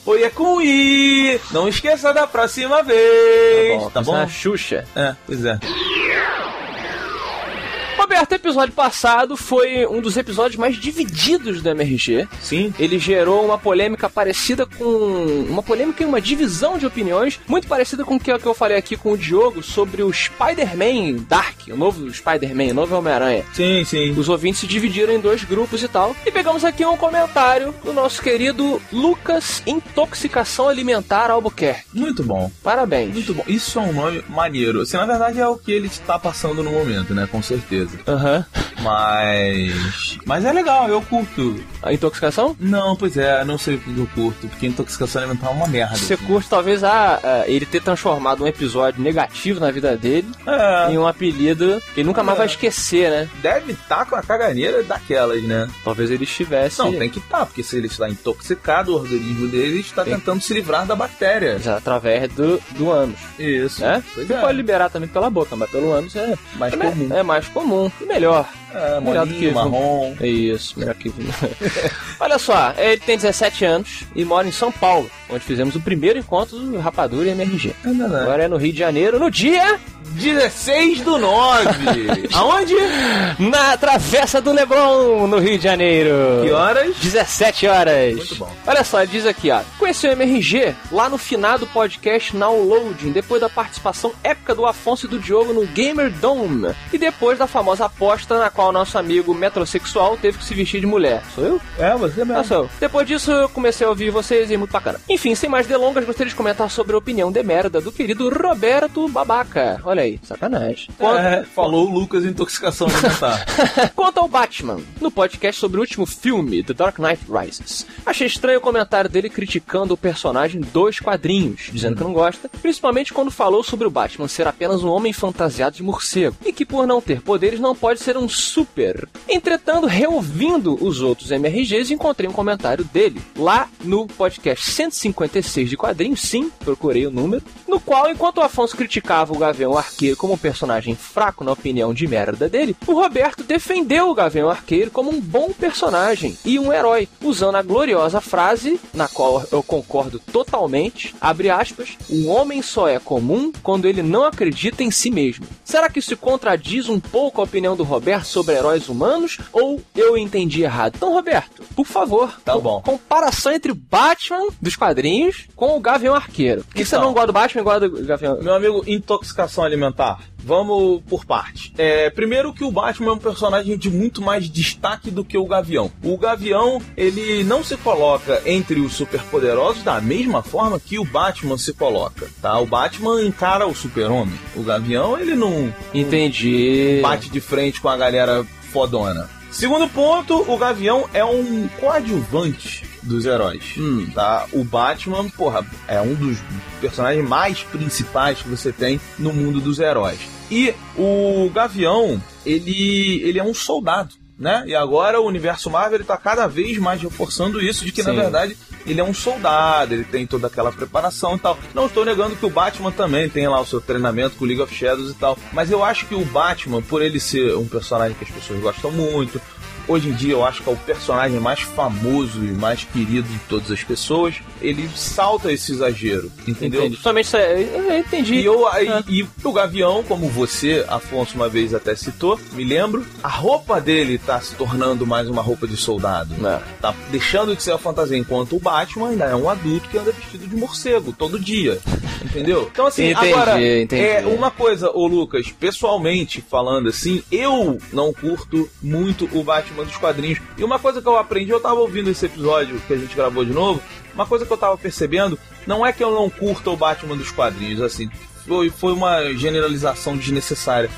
Speaker 4: Oi é com I! Não esqueça da próxima vez! Tá bom?
Speaker 5: Tá bom? Xuxa.
Speaker 4: É, pois é.
Speaker 5: Roberto, o episódio passado foi um dos episódios mais divididos do MRG.
Speaker 4: Sim.
Speaker 5: Ele gerou uma polêmica parecida com. Uma polêmica e uma divisão de opiniões, muito parecida com o que eu falei aqui com o Diogo sobre o Spider-Man Dark, o novo Spider-Man, o novo Homem-Aranha.
Speaker 4: Sim, sim.
Speaker 5: Os ouvintes se dividiram em dois grupos e tal. E pegamos aqui um comentário do nosso querido Lucas Intoxicação Alimentar Albuquerque.
Speaker 4: Muito bom.
Speaker 5: Parabéns.
Speaker 4: Muito bom. Isso é um nome maneiro. Assim, na verdade é o que ele está passando no momento, né? Com certeza.
Speaker 5: Aham.
Speaker 4: Mas. Mas é legal, eu curto.
Speaker 5: A intoxicação?
Speaker 4: Não, pois é, não sei o que eu curto, porque intoxicação alimentar é uma merda.
Speaker 5: Você
Speaker 4: assim.
Speaker 5: curte talvez a, ele ter transformado um episódio negativo na vida dele
Speaker 4: É.
Speaker 5: em um apelido que ele nunca mais
Speaker 4: É.
Speaker 5: vai esquecer, né?
Speaker 4: Deve estar com a caganeira daquelas, né?
Speaker 5: Talvez ele estivesse.
Speaker 4: Não, tem que estar, porque se ele está intoxicado, o organismo dele está
Speaker 5: Tem.
Speaker 4: tentando se livrar da bactéria.
Speaker 5: Já através do, do ânus.
Speaker 4: Isso.
Speaker 5: Né? Você
Speaker 4: é.
Speaker 5: pode liberar também pela boca, mas pelo ânus é
Speaker 4: Mais
Speaker 5: é,
Speaker 4: comum.
Speaker 5: É mais comum. E melhor.
Speaker 4: É,
Speaker 5: Melhor
Speaker 4: molinho, marrom.
Speaker 5: É isso, melhor que. Olha só, ele tem 17 anos e mora em São Paulo, onde fizemos o primeiro encontro do Rapadura e MRG.
Speaker 4: É.
Speaker 5: Agora é no Rio de Janeiro, no dia
Speaker 4: 16 do 9. Aonde?
Speaker 5: na Travessa do Leblon, no Rio de Janeiro.
Speaker 4: Que horas?
Speaker 5: 17 horas.
Speaker 4: Muito bom.
Speaker 5: Olha só, ele diz aqui, ó. Conheci o MRG lá no finado podcast Now Loading, depois da participação épica do Afonso e do Diogo no Gamer Dome. E depois da famosa aposta na qual nosso amigo metrosexual teve que se vestir de mulher. Sou eu?
Speaker 4: É, você mesmo.
Speaker 5: Ah, sou eu. Depois disso, eu comecei a ouvir vocês e é muito bacana. Enfim, sem mais delongas, gostaria de comentar sobre a opinião de merda do querido Roberto Babaca. Olha aí, sacanagem. Quanto-
Speaker 4: É, falou o Lucas intoxicação alimentar.
Speaker 5: Quanto ao Batman, no podcast sobre o último filme, The Dark Knight Rises, achei estranho o comentário dele criticando o personagem dos quadrinhos, dizendo que não gosta, principalmente quando falou sobre o Batman ser apenas um homem fantasiado de morcego e que por não ter poderes não pode ser um super. Entretanto, reouvindo os outros MRGs, encontrei um comentário dele lá no podcast 156 de quadrinhos, sim, procurei o número, no qual, enquanto o Afonso criticava o Gavião Arqueiro como um personagem fraco na opinião de merda dele, o Roberto defendeu o Gavião Arqueiro como um bom personagem e um herói, usando a gloriosa frase, na qual eu concordo totalmente, abre aspas, o homem só é comum quando ele não acredita em si mesmo. Será que isso contradiz um pouco a opinião do Roberto sobre heróis humanos ou eu entendi errado? Então, Roberto, por favor,
Speaker 4: tá bom.
Speaker 5: comparação entre o Batman dos quadrinhos com o Gavião Arqueiro. Por que
Speaker 4: Então.
Speaker 5: você não gosta do Batman e gosta do Gavião?
Speaker 4: Meu amigo, intoxicação alimentar. Vamos por parte. É, primeiro que o Batman é um personagem de muito mais destaque do que o Gavião. O Gavião, ele não se coloca entre os superpoderosos da mesma forma que o Batman se coloca, tá? O Batman encara o super-homem. O Gavião, ele não
Speaker 5: Entendi.
Speaker 4: bate de frente com a galera fodona. Segundo ponto, o Gavião é um coadjuvante dos heróis, tá? O Batman, porra, é um dos personagens mais principais que você tem no mundo dos heróis. E o Gavião, ele, ele é um soldado, né? E agora o universo Marvel ele tá cada vez mais reforçando isso de que na
Speaker 5: Sim.
Speaker 4: verdade ele é um soldado, ele tem toda aquela preparação e tal. Não estou negando que o Batman também tem lá o seu treinamento com o League of Shadows e tal, mas eu acho que o Batman, por ele ser um personagem que as pessoas gostam muito, hoje em dia eu acho que é o personagem mais famoso e mais querido de todas as pessoas, ele salta esse exagero, entendeu?
Speaker 5: Entendi. Eu entendi.
Speaker 4: E, eu,
Speaker 5: É.
Speaker 4: e, e o Gavião, como você, Afonso, uma vez até citou, me lembro, a roupa dele tá se tornando mais uma roupa de soldado.
Speaker 5: É.
Speaker 4: Tá deixando de ser a fantasia, enquanto o Batman ainda é um adulto que anda vestido de morcego todo dia. Entendeu? Então, assim,
Speaker 5: Entendi,
Speaker 4: agora,
Speaker 5: entendi.
Speaker 4: é uma coisa, ô Lucas, pessoalmente falando assim, eu não curto muito o Batman dos quadrinhos. E uma coisa que eu aprendi, eu tava ouvindo esse episódio que a gente gravou de novo, uma coisa que eu tava percebendo, não é que eu não curto o Batman dos quadrinhos, assim, foi, foi uma generalização desnecessária.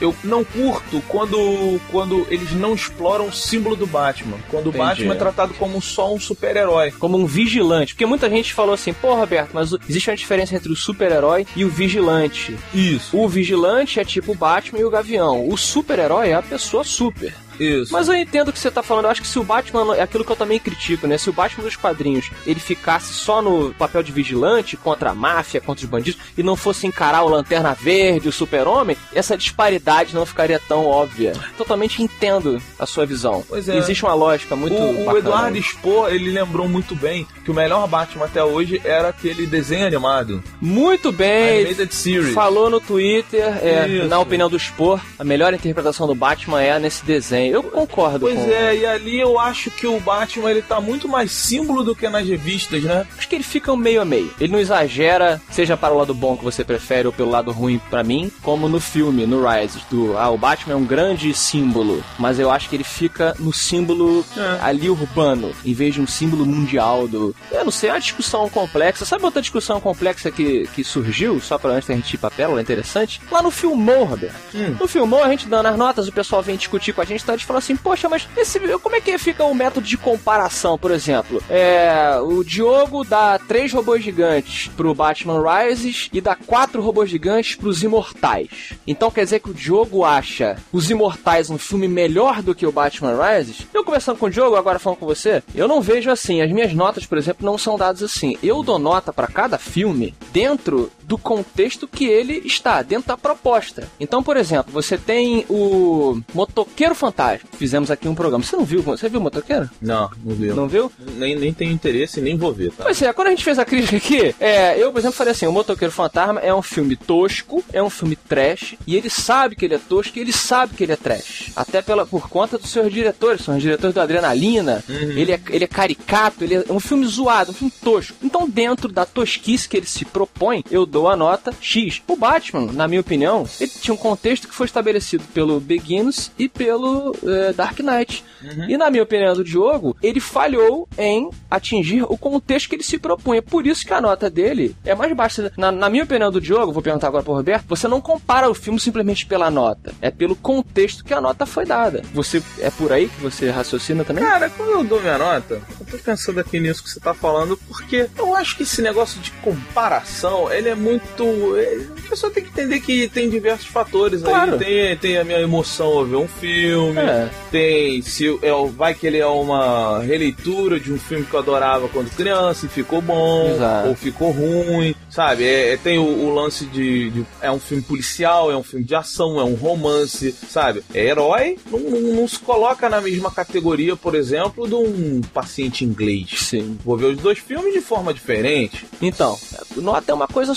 Speaker 4: Eu não curto quando, quando eles não exploram o símbolo do Batman. Quando
Speaker 5: Entendi.
Speaker 4: o Batman é tratado como só um super-herói.
Speaker 5: Como um vigilante. Porque muita gente falou assim, pô, Roberto, mas existe uma diferença entre o super-herói e o vigilante.
Speaker 4: Isso.
Speaker 5: O vigilante é tipo o Batman e o Gavião. O super-herói é a pessoa super.
Speaker 4: Isso.
Speaker 5: Mas eu entendo o que você tá falando. Eu acho que se o Batman. É aquilo que eu também critico, né? Se o Batman dos quadrinhos ele ficasse só no papel de vigilante contra a máfia, contra os bandidos, e não fosse encarar o Lanterna Verde, o Super-Homem, essa disparidade não ficaria tão óbvia. Totalmente entendo a sua visão.
Speaker 4: Pois é.
Speaker 5: Existe uma lógica muito.
Speaker 4: o, o. Eduardo Spohr, ele lembrou muito bem que o melhor Batman até hoje era aquele desenho animado.
Speaker 5: Muito bem.
Speaker 4: Animated Series.
Speaker 5: Falou no Twitter, é, na opinião do Spor, a melhor interpretação do Batman é nesse desenho. Eu concordo
Speaker 4: Pois
Speaker 5: com
Speaker 4: é, e ali eu acho que o Batman ele tá muito mais símbolo do que nas revistas, né?
Speaker 5: Acho que ele fica meio a meio. Ele não exagera, seja para o lado bom que você prefere ou pelo lado ruim pra mim, como no filme, no Rise, do ah, o Batman é um grande símbolo, mas eu acho que ele fica no símbolo
Speaker 4: É.
Speaker 5: ali urbano, em vez de um símbolo mundial do. Eu não sei, é uma discussão complexa. Sabe outra discussão complexa que, que surgiu, só pra antes da gente ir pra pérola, interessante? Lá no Filmou, Roberto.
Speaker 4: Hum.
Speaker 5: No Filmou, a gente dando as notas, o pessoal vem discutir com a gente, tá? Gente fala assim, poxa, mas esse, como é que fica o método de comparação, por exemplo? É, o Diogo dá três robôs gigantes pro Batman Rises e dá quatro robôs gigantes pros Imortais. Então quer dizer que o Diogo acha os Imortais um filme melhor do que o Batman Rises? Eu conversando com o Diogo, agora falando com você, eu não vejo assim. As minhas notas, por exemplo, não são dadas assim. Eu dou nota pra cada filme dentro do contexto que ele está, dentro da proposta. Então, por exemplo, você tem o Motoqueiro Fantasma. Fizemos aqui um programa. Você não viu? Você viu o Motoqueiro?
Speaker 4: Não, não viu.
Speaker 5: Não viu?
Speaker 4: Nem, nem tenho interesse e nem vou ver, tá?
Speaker 5: Pois é, quando a gente fez a crítica aqui, é, eu, por exemplo, falei assim: O Motoqueiro Fantasma é um filme tosco, é um filme trash, e ele sabe que ele é tosco e ele sabe que ele é trash. Até pela, por conta dos seus diretores, são os diretores do Adrenalina. Ele, é, ele é caricato, ele é um filme zoado, um filme tosco. Então, dentro da tosquice que ele se propõe, eu dou a nota X. O Batman, na minha opinião, ele tinha um contexto que foi estabelecido pelo Begins e pelo eh, Dark Knight. E na minha opinião do Diogo, ele falhou em atingir o contexto que ele se propunha. Por isso que a nota dele é mais baixa. Na, na minha opinião do Diogo, vou perguntar agora pro Roberto, você não compara o filme simplesmente pela nota. É pelo contexto que a nota foi dada. Você é por aí que você raciocina também?
Speaker 4: Cara, quando eu dou minha nota, eu tô pensando aqui nisso que você tá falando, porque eu acho que esse negócio de comparação, ele é muito. é, A pessoa tem que entender que tem diversos fatores
Speaker 5: Claro.
Speaker 4: aí. Tem, tem a minha emoção ao ver um filme,
Speaker 5: É.
Speaker 4: tem se é, vai que ele é uma releitura de um filme que eu adorava quando criança e ficou bom,
Speaker 5: Exato.
Speaker 4: ou ficou ruim, sabe? É, é- tem o, o lance de, de- É um filme policial, é um filme de ação, é um romance, sabe? É herói, não, não- não se coloca na mesma categoria, por exemplo, de um paciente inglês.
Speaker 5: Sim.
Speaker 4: Vou ver os dois filmes de forma diferente.
Speaker 5: Então, nota é uma coisa.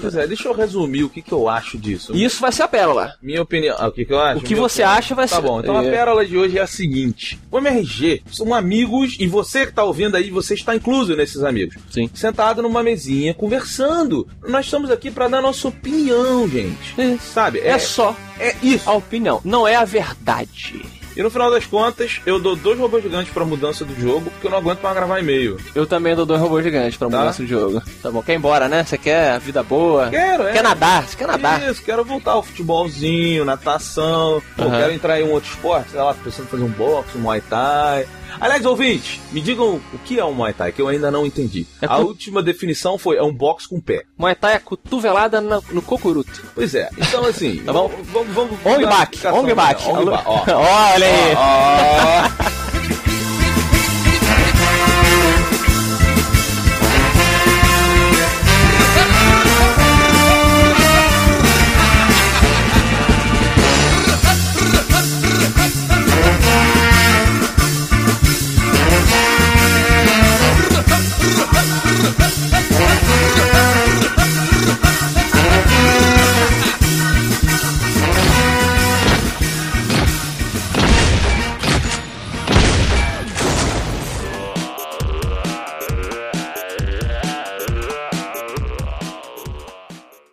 Speaker 4: Pois é, deixa eu resumir o que, que eu acho disso.
Speaker 5: Isso vai ser a pérola.
Speaker 4: Minha opinião. Ah, o que, que eu acho?
Speaker 5: O que
Speaker 4: Minha
Speaker 5: você
Speaker 4: opinião.
Speaker 5: acha vai
Speaker 4: tá
Speaker 5: ser-
Speaker 4: bom, então a
Speaker 5: é.
Speaker 4: pérola de hoje é a seguinte: o MRG são amigos, e você que tá ouvindo aí, você está incluso nesses amigos.
Speaker 5: Sim.
Speaker 4: Sentado numa mesinha, conversando. Nós estamos aqui para dar nossa opinião, gente. Sabe?
Speaker 5: É, só
Speaker 4: É isso.
Speaker 5: a opinião, não é a verdade.
Speaker 4: E no final das contas, eu dou dois robôs gigantes pra mudança do jogo, porque eu não aguento mais gravar e-mail.
Speaker 5: Eu também dou dois robôs gigantes pra
Speaker 4: Tá.
Speaker 5: mudança de jogo. Tá bom, quer ir embora, né? Você quer a vida boa?
Speaker 4: Quero, é.
Speaker 5: Quer nadar? Você quer nadar?
Speaker 4: Isso, quero voltar ao futebolzinho, natação.
Speaker 5: Aham.
Speaker 4: quero entrar em um outro esporte, sei lá, pensando em fazer um boxe, um Muay Thai. Aliás, ouvintes, me digam o que é um Muay Thai, que eu ainda não entendi.
Speaker 5: É
Speaker 4: A
Speaker 5: cu-
Speaker 4: última definição foi é um boxe com pé.
Speaker 5: Muay Thai é cotovelada na- no cocuruto.
Speaker 4: Pois é, então assim,
Speaker 5: Tá bom?
Speaker 4: vamos, vamos, vamos
Speaker 5: Ong bak, Ong bak. Olha aí.
Speaker 4: Ó, ó.